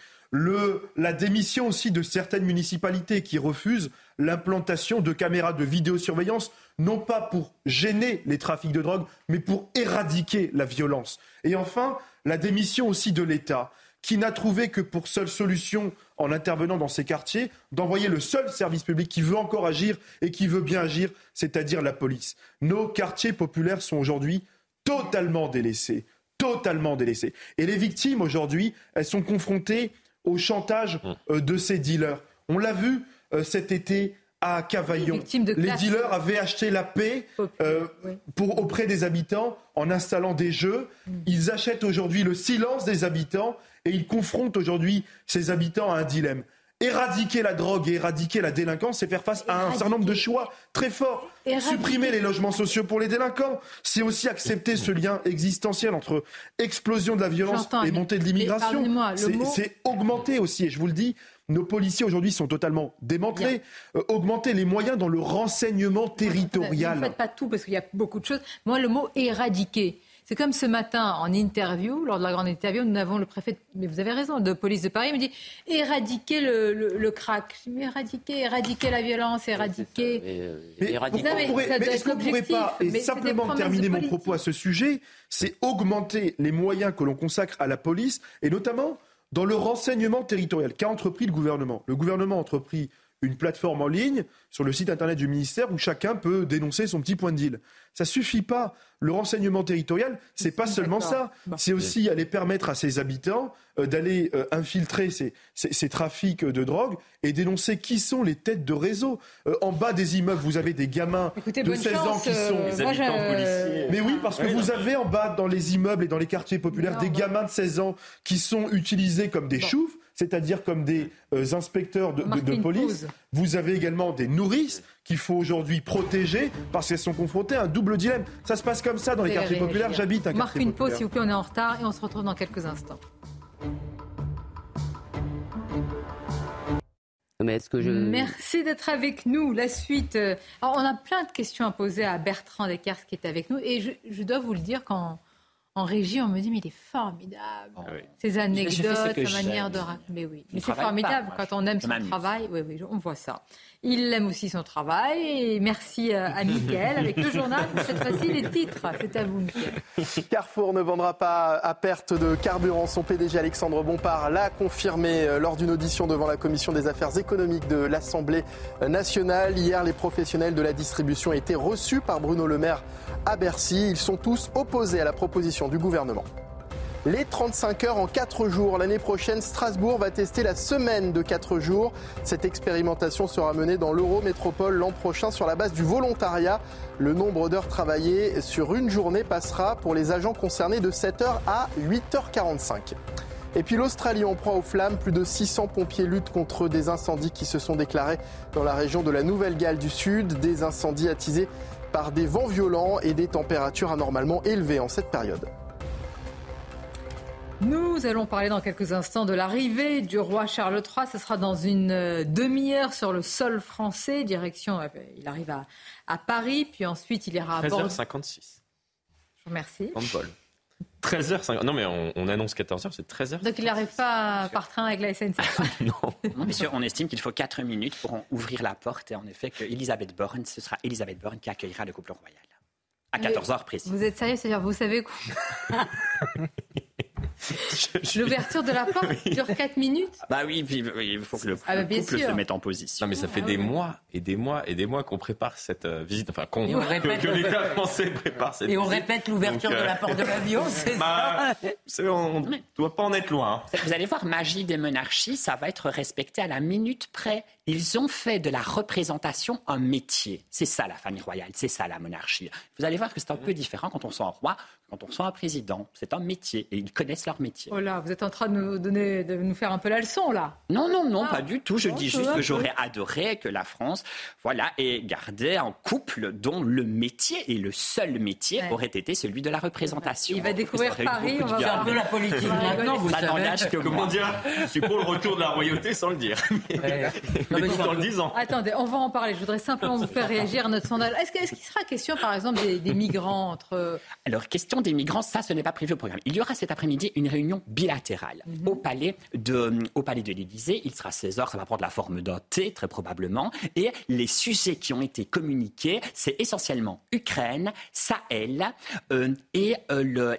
La démission aussi de certaines municipalités qui refusent l'implantation de caméras de vidéosurveillance, non pas pour gêner les trafics de drogue, mais pour éradiquer la violence. Et enfin, la démission aussi de l'État qui n'a trouvé que pour seule solution, en intervenant dans ces quartiers, d'envoyer le seul service public qui veut encore agir et qui veut bien agir, c'est-à-dire la police. Nos quartiers populaires sont aujourd'hui totalement délaissés, totalement délaissés. Et les victimes aujourd'hui, elles sont confrontées au chantage mmh. euh, de ces dealers. On l'a vu euh, cet été à Cavaillon. Les, dealers avaient acheté la paix euh, pour, auprès des habitants en installant des jeux. Mmh. Ils achètent aujourd'hui le silence des habitants et il confronte aujourd'hui ses habitants à un dilemme. Éradiquer la drogue et éradiquer la délinquance, c'est faire face à un certain nombre de choix très forts. Supprimer les logements sociaux pour les délinquants, c'est aussi accepter ce lien existentiel entre explosion de la violence et montée de l'immigration. C'est augmenter aussi, et je vous le dis, nos policiers aujourd'hui sont totalement démantelés. Euh, augmenter les moyens dans le renseignement territorial. Vous ne faites pas tout parce qu'il y a beaucoup de choses. Moi, le mot éradiquer. C'est comme ce matin en interview, lors de la grande interview, nous avons le préfet, mais vous avez raison, de police de Paris, il me dit éradiquer le, le, crack. Je dis, mais éradiquer, éradiquer la violence, éradiquer. Mais, est-ce qu'on pourrait pas, et simplement terminer mon propos à ce sujet, c'est augmenter les moyens que l'on consacre à la police, et notamment dans le renseignement territorial qu'a entrepris le gouvernement. Le gouvernement a entrepris une plateforme en ligne sur le site internet du ministère où chacun peut dénoncer son petit point de deal. Ça suffit pas. Le renseignement territorial, c'est pas seulement ça. C'est aussi aller permettre à ses habitants euh, d'aller euh, infiltrer ces, trafics de drogue et dénoncer qui sont les têtes de réseau. Euh, en bas des immeubles, vous avez des gamins de 16 ans qui sont les habitants policiers. Mais oui, parce que vous avez en bas dans les immeubles et dans les quartiers populaires des gamins de 16 ans qui sont utilisés comme des choufs c'est-à-dire comme des euh, inspecteurs de, police. Vous avez également des nourrices qu'il faut aujourd'hui protéger parce qu'elles sont confrontées à un double dilemme. Ça se passe comme ça dans les quartiers populaires. J'habite un quartier Marque une pause, s'il vous plaît, on est en retard et on se retrouve dans quelques instants. Merci d'être avec nous. La suite. Euh, on a plein de questions à poser à Bertrand Descartes qui est avec nous. Et je, je dois vous le dire, quand en régie, on me dit, mais il est formidable. Ah Ces anecdotes, sa manière de raconter. Mais oui, mais c'est formidable quand on aime son travail. Oui, oui, on voit ça. Il aime aussi son travail. Et merci euh, à [LAUGHS] Mickaël avec le journal. Cette fois-ci, les titres. C'est à vous, Mickaël. Carrefour ne vendra pas à perte de carburant. Son PDG Alexandre Bompard l'a confirmé euh, lors d'une audition devant la Commission des affaires économiques de l'Assemblée nationale. Hier, les professionnels de la distribution étaient reçus par Bruno Le Maire à Bercy. Ils sont tous opposés à la proposition du gouvernement. Les 35 heures en 4 jours. L'année prochaine, Strasbourg va tester la semaine de 4 jours. Cette expérimentation sera menée dans l'Eurométropole l'an prochain sur la base du volontariat. Le nombre d'heures travaillées sur une journée passera pour les agents concernés de 7h à 8h45. Et puis l'Australie en proie aux flammes. Plus de 600 pompiers luttent contre des incendies qui se sont déclarés dans la région de la Nouvelle-Galles du Sud. Des incendies attisés par des vents violents et des températures anormalement élevées en cette période. Nous allons parler dans quelques instants de l'arrivée du roi Charles III. Ce sera dans une euh, demi-heure sur le sol français. Direction, euh, il arrive à, Paris, puis ensuite il ira à 13h56. Je vous remercie. 13h50. Non, mais on, annonce 14h, c'est 13h. Donc il n'arrive pas par train avec la SNCF. [LAUGHS] non. [LAUGHS] non. Monsieur, on estime qu'il faut 4 minutes pour ouvrir la porte et en effet que Elisabeth Borne, ce sera Elisabeth Borne qui accueillera le couple royal. À 14h précis. Vous êtes sérieux C'est-à-dire, vous savez quoi [LAUGHS] [LAUGHS] L'ouverture de la [LAUGHS] porte dure 4 minutes Bah oui, il faut que le, ah bah, couple se mette en position. Non, mais ça fait ah des mois et des mois et des mois qu'on prépare cette euh, visite. Enfin, qu'on, [LAUGHS] que, l'État français prépare cette Et on répète l'ouverture de la porte de l'avion, c'est bah, ça On ne doit pas en être loin. Hein. Vous allez voir, magie des monarchies, ça va être respecté à la minute près. Ils ont fait de la représentation un métier. C'est ça la famille royale, c'est ça la monarchie. Vous allez voir que c'est un peu différent quand on sent un roi, quand on sent un président. C'est un métier et ils connaissent leur métier. Oh là, vous êtes en train de nous, donner, de nous faire un peu la leçon là. Non, non, non, pas ah. du tout. Je dis juste que j'aurais adoré que la France voilà, ait gardé un couple dont le métier et le seul métier aurait été celui de la représentation. Il va découvrir Paris, on va voir un peu la politique. Maintenant, vous savez. Que Comment dire? C'est pour le retour de la royauté sans le dire. [LAUGHS] Attendez, on va en parler. Je voudrais simplement vous faire réagir à notre sondage. Est-ce qu'il sera question, par exemple, des, migrants entre. Alors, question des migrants, ça, ce n'est pas prévu au programme. Il y aura cet après-midi une réunion bilatérale mhm. au palais de, au palais de l'Élysée. Il sera 16h, ça va prendre la forme d'un thé, très probablement. Et les sujets qui ont été communiqués, c'est essentiellement Ukraine, Sahel euh, et euh,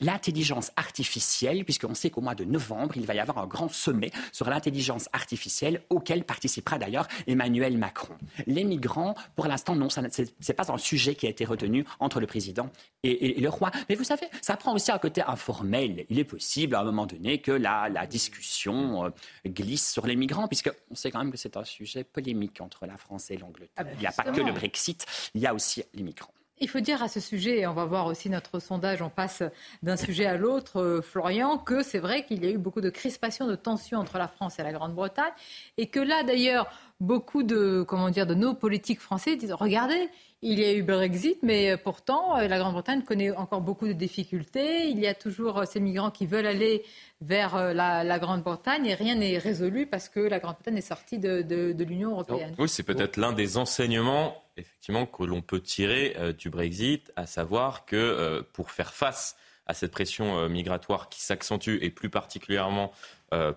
l'intelligence artificielle, puisqu'on sait qu'au mois de novembre, il va y avoir un grand sommet sur l'intelligence artificielle auquel participera d'ailleurs Emmanuel Macron. Les migrants, pour l'instant, non, ce n'est pas un sujet qui a été retenu entre le président et, le roi. Mais vous savez, ça prend aussi un côté informel. Il est possible à un moment donné que la, la discussion euh, glisse sur les migrants, puisqu'on sait quand même que c'est un sujet polémique entre la France et l'Angleterre. Ah ben il n'y a pas que le Brexit, il y a aussi les migrants. Il faut dire à ce sujet, et on va voir aussi notre sondage, on passe d'un sujet à l'autre, euh, Florian, que c'est vrai qu'il y a eu beaucoup de crispation, de tensions entre la France et la Grande-Bretagne, et que là d'ailleurs, beaucoup de, comment dire, de nos politiques français disent, regardez, il y a eu Brexit, mais pourtant, euh, la Grande-Bretagne connaît encore beaucoup de difficultés. Il y a toujours euh, ces migrants qui veulent aller vers la, Grande-Bretagne et rien n'est résolu parce que la Grande-Bretagne est sortie de, l'Union européenne. oui, c'est peut-être l'un des enseignements effectivement que l'on peut tirer euh, du Brexit, à savoir que euh, pour faire face à cette pression euh, migratoire qui s'accentue et plus particulièrement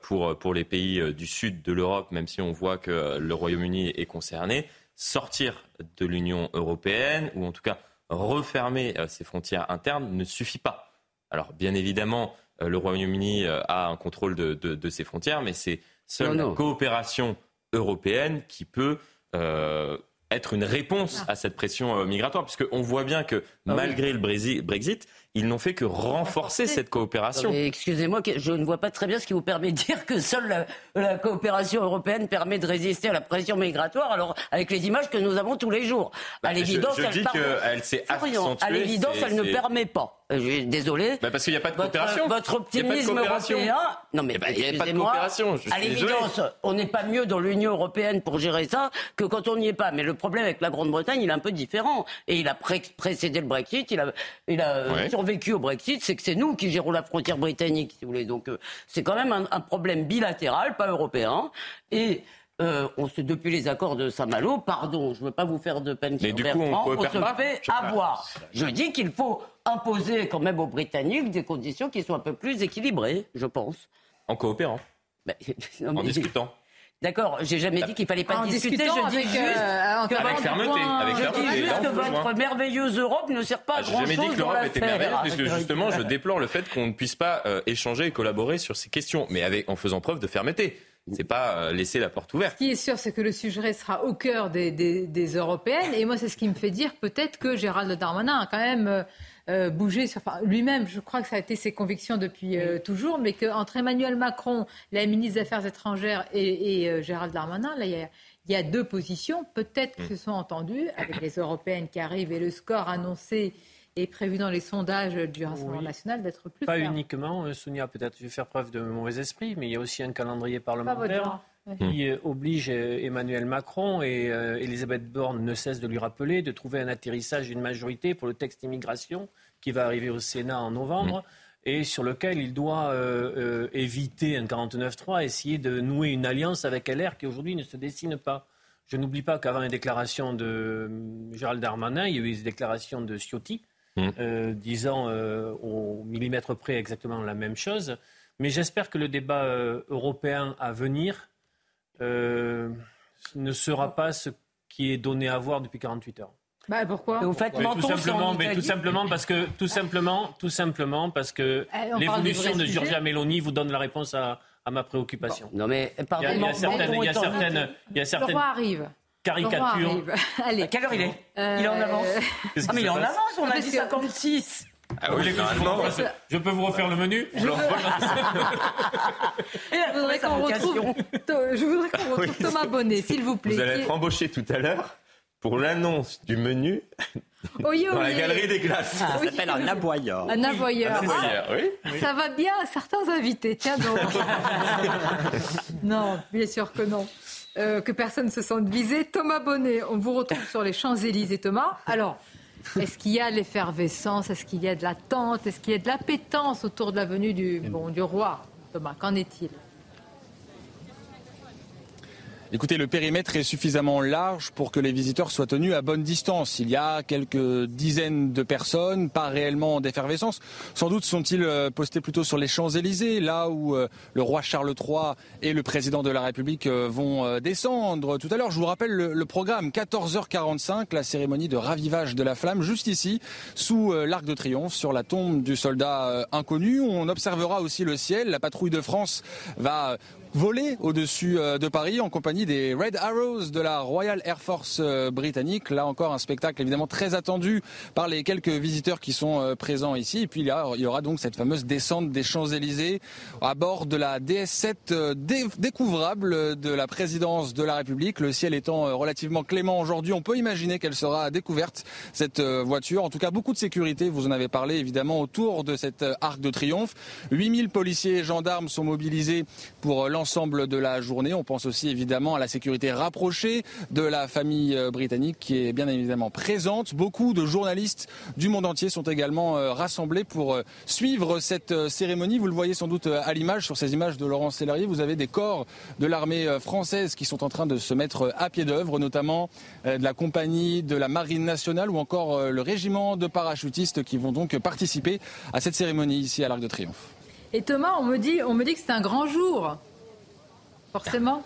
pour, pour les pays du sud de l'Europe, même si on voit que le Royaume-Uni est concerné, sortir de l'Union européenne ou en tout cas refermer ses frontières internes ne suffit pas. Alors bien évidemment, le Royaume-Uni a un contrôle de, de, ses frontières, mais c'est seule la coopération européenne qui peut être une réponse ah. à cette pression euh, migratoire, puisqu'on voit bien que ah malgré le Brexit, ils n'ont fait que renforcer cette coopération. Excusez-moi, je ne vois pas très bien ce qui vous permet de dire que seule la, coopération européenne permet de résister à la pression migratoire, alors avec les images que nous avons tous les jours. à bah, l'évidence, elle, s'est accentuée. À l'évidence, elle ne permet pas. Euh, désolé. Bah parce qu'il n'y a pas de coopération. Votre, optimisme européen. Non mais eh ben, il n'y a pas de coopération. à l'évidence, on n'est pas mieux dans l'Union européenne pour gérer ça que quand on n'y est pas. Mais le problème avec la Grande-Bretagne, il est un peu différent. Et il a précédé le Brexit. Il a, il a euh, survécu au Brexit. C'est que c'est nous qui gérons la frontière britannique, si vous voulez. Donc euh, c'est quand même un, un, problème bilatéral, pas européen. Et euh, on se, depuis les accords de Saint-Malo, pardon, je ne veux pas vous faire de peine Mais du coup, on, on se fait avoir. Je dis qu'il faut imposer quand même aux Britanniques des conditions qui soient un peu plus équilibrées, je pense. En coopérant. [LAUGHS] en discutant. D'accord, j'ai jamais dit qu'il fallait pas discuter. Je dis juste euh, que, avec fermeté, avec je dis juste que votre merveilleuse Europe ne sert pas à grand chose. J'ai jamais dit que l'Europe était merveilleuse, puisque ah, justement, je déplore le fait qu'on ne puisse pas euh, échanger et collaborer sur ces questions, mais avec, en faisant preuve de fermeté. C'est pas euh, laisser la porte ouverte. Ce qui est sûr, c'est que le sujet sera au cœur des, des, Européennes. Et moi, c'est ce qui me fait dire peut-être que Gérald Darmanin a quand même euh, euh, bougé sur lui-même. Je crois que ça a été ses convictions depuis toujours, mais qu'entre Emmanuel Macron, la ministre des Affaires étrangères, et, Gérald Darmanin, là, il y a, deux positions. Peut-être que mm. se sont entendues avec les Européennes qui arrivent et le score annoncé est prévu dans les sondages du Rassemblement national d'être plus Pas uniquement, euh, Sonia, peut-être je vais faire preuve de mauvais esprit, mais il y a aussi un calendrier parlementaire qui euh, oblige euh, Emmanuel Macron et Elisabeth Borne ne cesse de lui rappeler de trouver un atterrissage d'une majorité pour le texte immigration qui va arriver au Sénat en novembre. et sur lequel il doit éviter un 49-3, essayer de nouer une alliance avec LR qui aujourd'hui ne se dessine pas. Je n'oublie pas qu'avant les déclarations de Gérald Darmanin, il y a eu les déclarations de Ciotti, Mm. Euh, disant euh, au millimètre près exactement la même chose. Mais j'espère que le débat euh, européen à venir ne sera pas ce qui est donné à voir depuis 48 heures. Bah pourquoi? Vous faites tout simplement, mais tout simplement parce que tout simplement, tout simplement parce que eh, l'évolution de Giorgia Meloni vous donne la réponse à, ma préoccupation. non mais pardon, il y a, certaines, il y a certaines, il y a certaines, arrive caricature. [LAUGHS] Allez. À quelle heure il est? Il est en avance. Ah, mais il est en avance, on a dit 56. Ah oui, je peux vous refaire le menu? [LAUGHS] Je, voudrais qu'on [LAUGHS] retrouve, je voudrais qu'on retrouve Thomas Bonnet, s'il vous plaît. Vous allez être embauché tout à l'heure pour l'annonce du menu dans la galerie des glaces. Ça s'appelle un aboyeur. Un aboyeur. oui. Ça va bien à certains invités. Tiens donc. non, bien sûr que non. Euh, que personne ne se sente visé. Thomas Bonnet, on vous retrouve sur les Champs-Élysées, Thomas. Alors, est-ce qu'il y a l'effervescence? Est-ce qu'il y a de l'attente? Est-ce qu'il y a de l'appétence autour de la venue du, bon, du roi Thomas, qu'en est-il? Écoutez, le périmètre est suffisamment large pour que les visiteurs soient tenus à bonne distance. Il y a quelques dizaines de personnes, pas réellement d'effervescence. Sans doute sont-ils euh, postés plutôt sur les Champs-Élysées, là où euh, le roi Charles III et le président de la République euh, vont descendre. Tout à l'heure, je vous rappelle le, programme. 14h45, la cérémonie de ravivage de la flamme, juste ici, sous l'Arc de Triomphe, sur la tombe du soldat inconnu. On observera aussi le ciel. La patrouille de France va voler au-dessus de Paris en compagnie des Red Arrows de la Royal Air Force britannique. Là encore un spectacle évidemment très attendu par les quelques visiteurs qui sont présents ici. Et puis il y, aura donc cette fameuse descente des Champs-Élysées à bord de la DS7 découvrable de la présidence de la République. Le ciel étant relativement clément aujourd'hui, on peut imaginer qu'elle sera découverte, cette voiture. En tout cas, beaucoup de sécurité, vous en avez parlé évidemment, autour de cette arc de triomphe. 8000 policiers et gendarmes sont mobilisés pour l'ensemble de la journée. On pense aussi évidemment à la sécurité rapprochée de la famille euh, britannique qui est bien évidemment présente. Beaucoup de journalistes du monde entier sont également euh, rassemblés pour euh, suivre cette cérémonie. Vous le voyez sans doute à l'image, sur ces images de Laurent Sellerier, vous avez des corps de l'armée française qui sont en train de se mettre à pied d'œuvre, notamment de la compagnie de la Marine nationale ou encore le régiment de parachutistes qui vont donc participer à cette cérémonie ici à l'Arc de Triomphe. Et Thomas, on me dit, on me dit que c'est un grand jour. Forcément.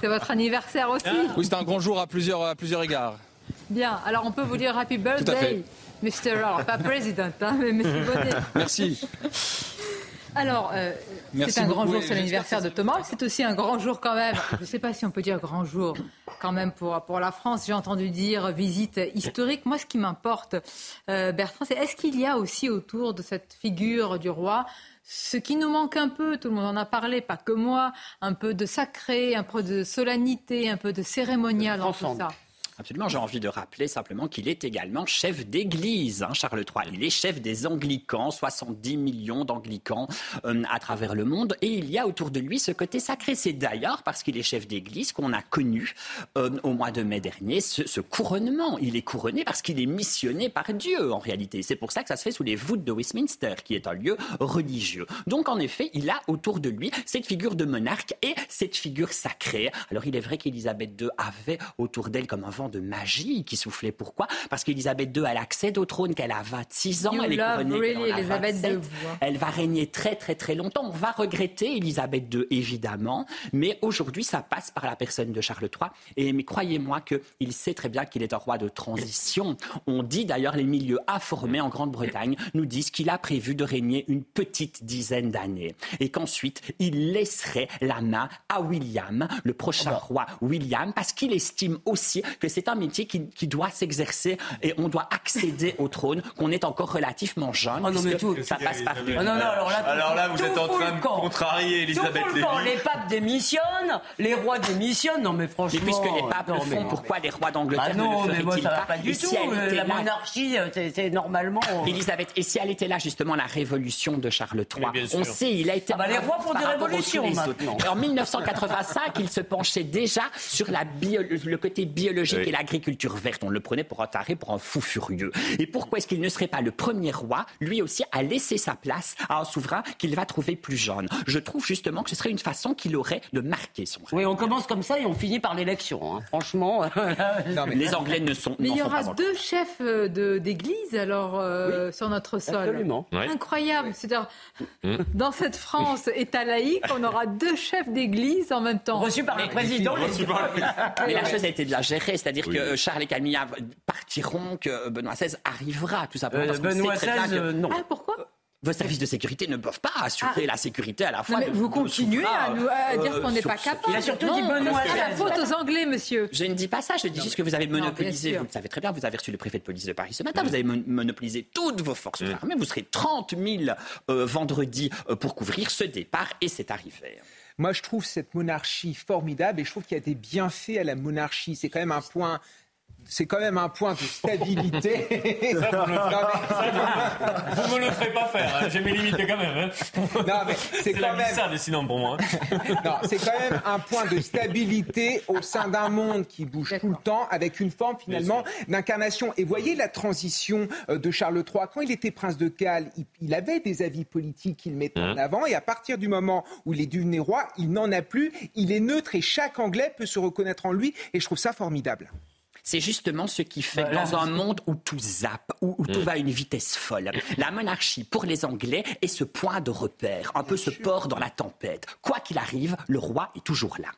C'est votre anniversaire aussi. Oui, c'est un grand jour à plusieurs, à plusieurs égards. Bien. Alors, on peut vous dire Happy Birthday, Mr. Alors, pas President, hein, mais Monsieur Bonnet. [LAUGHS] Merci. Alors, euh, c'est un grand jour, c'est l'anniversaire de Thomas. C'est aussi un grand jour quand même. Je ne sais pas si on peut dire grand jour quand même pour, pour la France. J'ai entendu dire visite historique. Moi, ce qui m'importe, euh, Bertrand, c'est est-ce qu'il y a aussi autour de cette figure du roi ce qui nous manque un peu, tout le monde en a parlé, pas que moi, un peu de sacré, un peu de solennité, un peu de cérémonial dans tout ça. Absolument, j'ai envie de rappeler simplement qu'il est également chef d'église, hein, Charles III. Il est chef des anglicans, 70 millions d'anglicans euh, à travers le monde, et il y a autour de lui ce côté sacré. C'est d'ailleurs parce qu'il est chef d'église qu'on a connu euh, au mois de mai dernier ce, couronnement. Il est couronné parce qu'il est missionné par Dieu en réalité. C'est pour ça que ça se fait sous les voûtes de Westminster, qui est un lieu religieux. Donc en effet, il a autour de lui cette figure de monarque et cette figure sacrée. Alors il est vrai qu'Élisabeth II avait autour d'elle comme un vent de magie qui soufflait. Pourquoi? Parce qu'Élisabeth II, elle accède au trône qu'elle a 26 ans. elle est couronnée hein. Elle va régner très très très longtemps. On va regretter Élisabeth II, évidemment. Mais aujourd'hui, ça passe par la personne de Charles III. Et mais croyez-moi qu'il sait très bien qu'il est un roi de transition. On dit d'ailleurs, les milieux informés en Grande-Bretagne nous disent qu'il a prévu de régner une petite dizaine d'années. Et qu'ensuite, il laisserait la main à William, le prochain ah bah. roi William, parce qu'il estime aussi que c'est un métier qui, doit s'exercer et on doit accéder au trône, qu'on est encore relativement jeune. Oh non, mais tout, ça passe par oh non, non, alors là, vous êtes en train de contrarier Elisabeth Lévy. Les papes démissionnent, les rois démissionnent. Non, mais franchement. Mais puisque les papes le font, pourquoi les rois d'Angleterre bah non, ne le feraient-ils pas, pas du tout. La monarchie, euh, c'est normalement. Euh, Elisabeth, et si elle était là, justement, la révolution de Charles III On sait, il a été. Ah bah les rois font des révolutions maintenant. En 1985, il se penchait déjà sur la le côté biologique et l'agriculture verte. On le prenait pour un taré, pour un fou furieux. Et pourquoi est-ce qu'il ne serait pas le premier roi, lui aussi, à laisser sa place à un souverain qu'il va trouver plus jeune? Je trouve justement que ce serait une façon qu'il aurait de marquer son règne. Oui, on commence comme ça et on finit par l'élection. Hein. Franchement. [LAUGHS] [LAUGHS] les Anglais ne sont. Mais il y aura deux chefs euh, d'église alors euh, sur notre sol. Absolument. Incroyable. C'est-à-dire, mm. [LAUGHS] dans cette France état laïque, on aura deux chefs d'église en même temps. Reçus par le président. Mais la chose a été bien gérée, c'est-à-dire que euh, Charles et Camilla partiront, que Benoît XVI arrivera, tout simplement. Euh, Benoît XVI, non. Ah, pourquoi? Vos services de sécurité ne peuvent pas assurer ah. la sécurité à la fois. mais vous continuez à, nous, à dire qu'on n'est pas capable. Il a surtout dit Benoît C'est la faute aux Anglais, monsieur. Je ne dis pas ça, je dis juste que vous avez monopolisé, vous le savez très bien, vous avez reçu le préfet de police de Paris ce matin, vous avez monopolisé toutes vos forces armées, vous serez 30 000 euh, vendredi pour couvrir ce départ et c'est arrivé. Moi, je trouve cette monarchie formidable et je trouve qu'il y a des bienfaits à la monarchie. C'est quand même un point c'est quand même un point de stabilité. [LAUGHS] ça, vous, me le ferez pas faire. Hein. J'ai mes limites quand même. Hein. Non, mais c'est quand même. ça, décidant pour moi. [LAUGHS] non, c'est quand même un point de stabilité au sein d'un monde qui bouge tout le temps, avec une forme finalement d'incarnation. Et voyez la transition euh, de Charles III. Quand il était prince de Galles, il, avait des avis politiques qu'il mettait en mmh. avant. Et à partir du moment où il est devenu roi, il n'en a plus. Il est neutre et chaque Anglais peut se reconnaître en lui. Et je trouve ça formidable. C'est justement ce qui fait dans un monde où tout zappe, où, tout mm. va à une vitesse folle, la monarchie, pour les Anglais, est ce point de repère, un peu ce port dans la tempête. Quoi qu'il arrive, le roi est toujours là.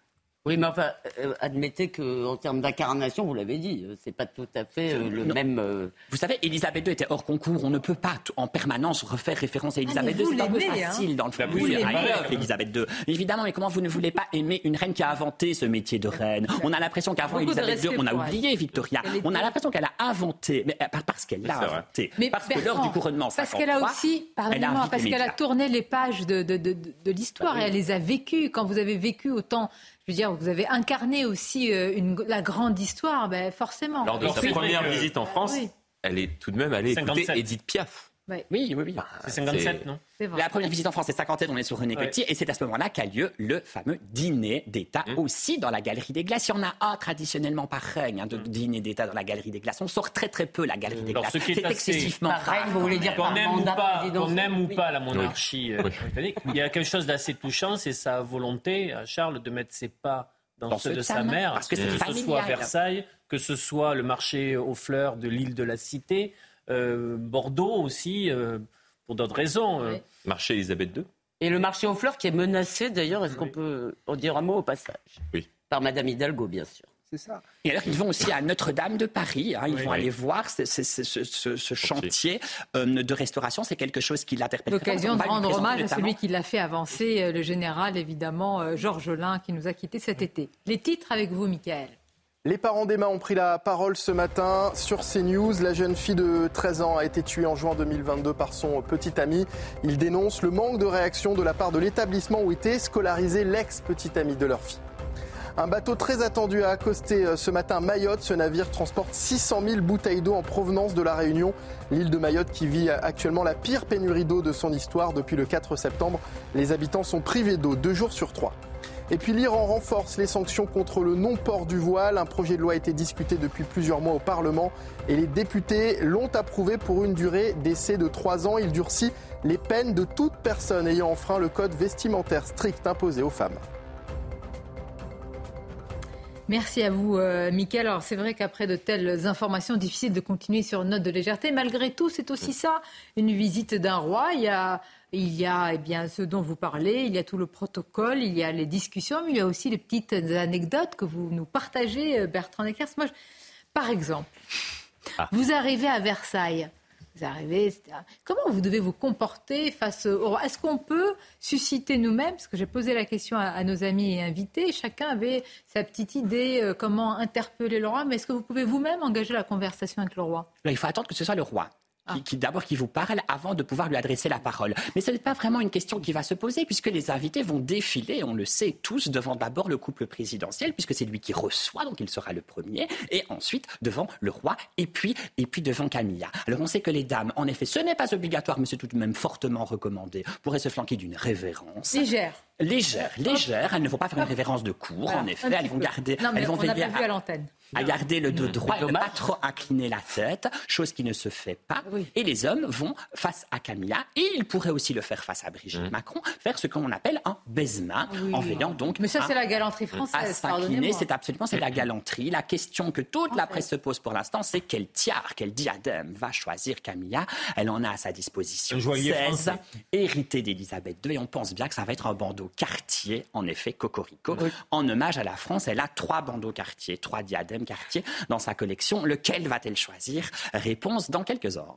Oui, mais enfin, euh, admettez qu'en termes d'incarnation, vous l'avez dit, euh, c'est pas tout à fait euh, le même. Vous savez, Elisabeth II était hors concours. On ne peut pas en permanence refaire référence à ah, Elisabeth II. C'est un peu hein. facile dans le fond. Vous Elisabeth II. Évidemment, mais comment vous ne voulez pas aimer une reine qui a inventé ce métier de reine? On a l'impression qu'avant Elisabeth II, on a oublié Victoria. On a l'impression qu'elle a inventé, mais parce qu'elle l'a inventé. Mais parce que lors du couronnement, parce qu'elle a aussi, pardonnez-moi, parce qu'elle a tourné les pages de, de l'histoire bah et elle les a vécues. Quand vous avez vécu autant je veux dire, vous avez incarné aussi euh, une, la grande histoire, ben forcément. Lors de sa première visite en France, elle est tout de même allée écouter Edith Piaf. Oui, oui, oui. Bah, c'est 57, non La première visite en France, c'est 51, on est sur René Coty, et c'est à ce moment-là qu'a lieu le fameux dîner d'État, mmh. aussi dans la Galerie des Glaces. Il y en a un traditionnellement par règne hein, de mmh. dîner d'État dans la Galerie des Glaces. On sort très très peu la Galerie des Glaces. C'est excessivement rare. vous voulez dire qu'on aime, ou pas, aime ou pas la monarchie euh, britannique, il y a quelque chose d'assez touchant, c'est sa volonté, Charles, de mettre ses pas dans, ceux de sa mère, parce que, que ce soit Versailles, que ce soit le marché aux fleurs de l'île de la Cité, euh, Bordeaux aussi, euh, pour d'autres raisons. Euh. Marché Elisabeth II. Et le marché aux fleurs qui est menacé d'ailleurs, est-ce qu'on peut en dire un mot au passage? Oui. Par Madame Hidalgo, bien sûr. C'est ça. Et alors, ils vont aussi à Notre-Dame de Paris. Hein, ils vont aller voir ce, ce, chantier de restauration. C'est quelque chose qui l'interpelle. L'occasion de rendre hommage à celui qui l'a fait avancer, le général, évidemment, Georges Lin, qui nous a quittés cet été. Les titres avec vous, Michael. Les parents d'Emma ont pris la parole ce matin sur CNews. La jeune fille de 13 ans a été tuée en juin 2022 par son petit ami. Ils dénoncent le manque de réaction de la part de l'établissement où était scolarisé l'ex-petit ami de leur fille. Un bateau très attendu a accosté euh, ce matin Mayotte. Ce navire transporte 600 000 bouteilles d'eau en provenance de la Réunion. L'île de Mayotte qui vit actuellement la pire pénurie d'eau de son histoire depuis le 4 septembre. Les habitants sont privés d'eau deux jours sur trois. Et puis l'Iran renforce les sanctions contre le non-port du voile. Un projet de loi a été discuté depuis plusieurs mois au Parlement et les députés l'ont approuvé pour une durée d'essai de trois ans. Il durcit les peines de toute personne ayant enfreint le code vestimentaire strict imposé aux femmes. Merci à vous, euh, Mickaël. Alors, c'est vrai qu'après de telles informations, difficile de continuer sur une note de légèreté. Malgré tout, c'est aussi ça, une visite d'un roi. Il y a il y a eh bien, ce dont vous parlez, il y a tout le protocole, il y a les discussions, mais il y a aussi les petites anecdotes que vous nous partagez, euh, Bertrand Eckers. Moi, Par exemple, ah. vous arrivez à Versailles. Vous arrivez, comment vous devez vous comporter face au roi? Est-ce qu'on peut susciter nous-mêmes? Parce que j'ai posé la question à, nos amis et invités. Chacun avait sa petite idée euh, comment interpeller le roi. Mais est-ce que vous pouvez vous-même engager la conversation avec le roi? Il faut attendre que ce soit le roi ah. qui, d'abord qui vous parle avant de pouvoir lui adresser la parole. Mais ce n'est pas vraiment une question qui va se poser puisque les invités vont défiler, on le sait tous, devant d'abord le couple présidentiel puisque c'est lui qui reçoit, donc il sera le premier, et ensuite devant le roi et puis et puis devant Camilla. Alors on sait que les dames, en effet, ce n'est pas obligatoire, mais c'est tout de même fortement recommandé, pourraient se flanquer d'une révérence. Légère. Légère, légère. Elles ne vont pas faire une révérence de cour, en effet. Elles vont garder, elles vont veiller à, l'antenne. à garder le dos droit, ne pas trop incliner la tête, chose qui ne se fait pas. Et les hommes vont face à Camilla, et ils pourraient aussi le faire face à Brigitte mmh. Macron, faire ce qu'on appelle un baisement, en veillant donc. Mais ça, c'est la galanterie française. C'est absolument, c'est la galanterie. La question que toute la presse se pose pour l'instant, c'est quel tiare, quel diadème va choisir Camilla? Elle en a à sa disposition 16, hérité d'Elisabeth II, et on pense bien que ça va être un bandeau quartier, en effet, Cocorico. En hommage à la France, elle a trois bandeaux quartier, trois diadèmes quartier dans sa collection. Lequel va-t-elle choisir? Réponse dans quelques heures.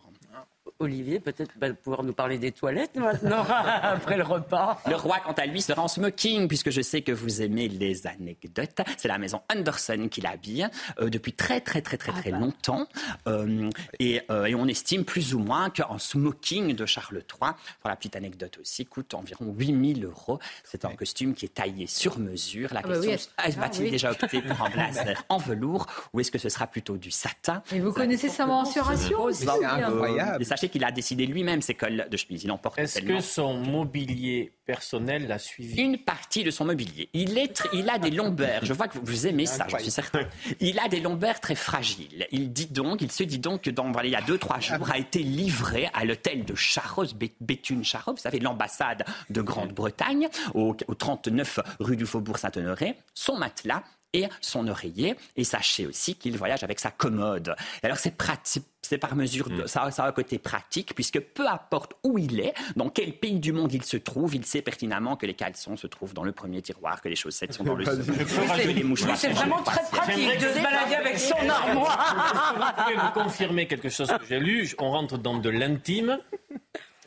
Olivier peut-être va pouvoir nous parler des toilettes maintenant, [LAUGHS] [LAUGHS] après le repas. Le roi, quant à lui, sera en smoking, puisque je sais que vous aimez les anecdotes. C'est la maison Anderson qui l'habille euh, depuis très, très, très, très, très ah bah. longtemps. Euh, et, euh, et, on estime plus ou moins qu'un smoking de Charles III, pour la petite anecdote aussi, coûte environ 8000 euros. C'est un costume qui est taillé sur mesure. La ah bah question, est-ce va-t-il déjà opter pour un blazer [LAUGHS] en velours ou est-ce que ce sera plutôt du satin? Et vous connaissez sa mensuration? aussi C'est incroyable qu'il a décidé lui-même ses cols de chemise. Il en porte Est-ce que son mobilier personnel l'a suivi? Une partie de son mobilier. Il, est il a des lombaires. Je vois que vous aimez ça, je suis certain. Il a des lombaires très fragiles. Il dit donc, il se dit donc que dans, voilà, il y a deux, trois jours, a été livré à l'hôtel de Charros, Béthune Charros, vous savez, l'ambassade de Grande-Bretagne, au, au 39 rue du Faubourg Saint-Honoré, son matelas et son oreiller. Et sachez aussi qu'il voyage avec sa commode. alors c'est pratique c'est par mesure, de, mm. ça, ça a un côté pratique, puisque peu importe où il est, dans quel pays du monde il se trouve, il sait pertinemment que les caleçons se trouvent dans le premier tiroir, que les chaussettes sont dans le [LAUGHS] second, C'est vraiment très pratique de se balader avec son armoire. Vous pouvez me [LAUGHS] confirmer quelque chose que j'ai lu On rentre dans de l'intime.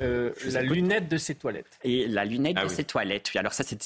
Euh, la lunette de ses toilettes. Et la lunette ah de ses toilettes. Oui, alors ça, c'est,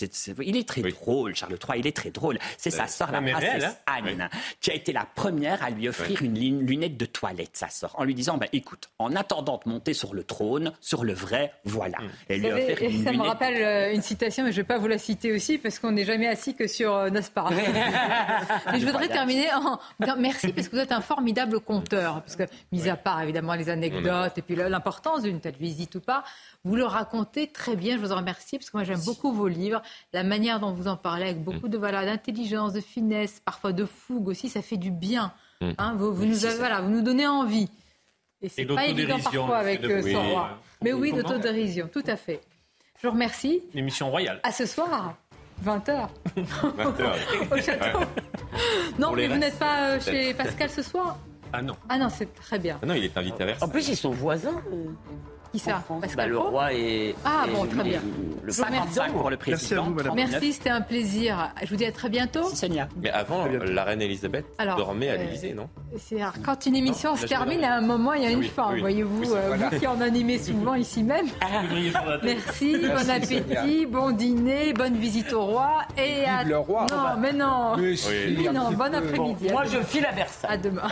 il est très drôle, Charles III. Il est très drôle. C'est sa sœur, la princesse hein. Anne, qui a été la première à lui offrir une lunette de toilette, sa sœur, en lui disant bah, écoute, en attendant de monter sur le trône, sur le vrai, voilà. Hmm. Et lui ça me rappelle euh, une citation, mais je ne vais pas vous la citer aussi, parce qu'on n'est jamais assis que sur euh, pas. [LAUGHS] mais je voudrais terminer en merci, parce que vous êtes un formidable conteur. Parce que, mis à part évidemment les anecdotes et puis l'importance d'une telle visite pas. Vous le racontez très bien, je vous en remercie, parce que moi j'aime beaucoup vos livres, la manière dont vous en parlez, avec beaucoup de voilà, d'intelligence, de finesse, parfois de fougue aussi, ça fait du bien. Mm. Hein, vous, vous, nous voilà, vous nous donnez envie. Et c'est pas évident parfois avec euh, son roi. Mais oui, d'autodérision, tout à fait. Je vous remercie. L'émission royale. À ce soir. 20h. 20h. [LAUGHS] [LAUGHS] Au château. Non, mais vous n'êtes pas euh, chez Pascal ce soir? Ah non. Ah non, c'est très bien. Ah non, il est invité à Versailles. En plus, ils sont voisins. Euh. Qui ça bah, Le roi et. Ah bon, très bien. Le 55 pour le président. Merci à vous, Merci, c'était un plaisir. Je vous dis à très bientôt. Sonia. Mais avant, la reine Elisabeth dormait à euh, l'Élysée, non Quand une émission se termine, à un moment, il y a une fin. Voyez-vous, euh, vous qui en animez souvent ici même. Merci, bon appétit, bon dîner, bonne visite au roi. Et à... le roi. Non, mais non. Mais non, bon après-midi. Moi, je file à Versailles. À demain.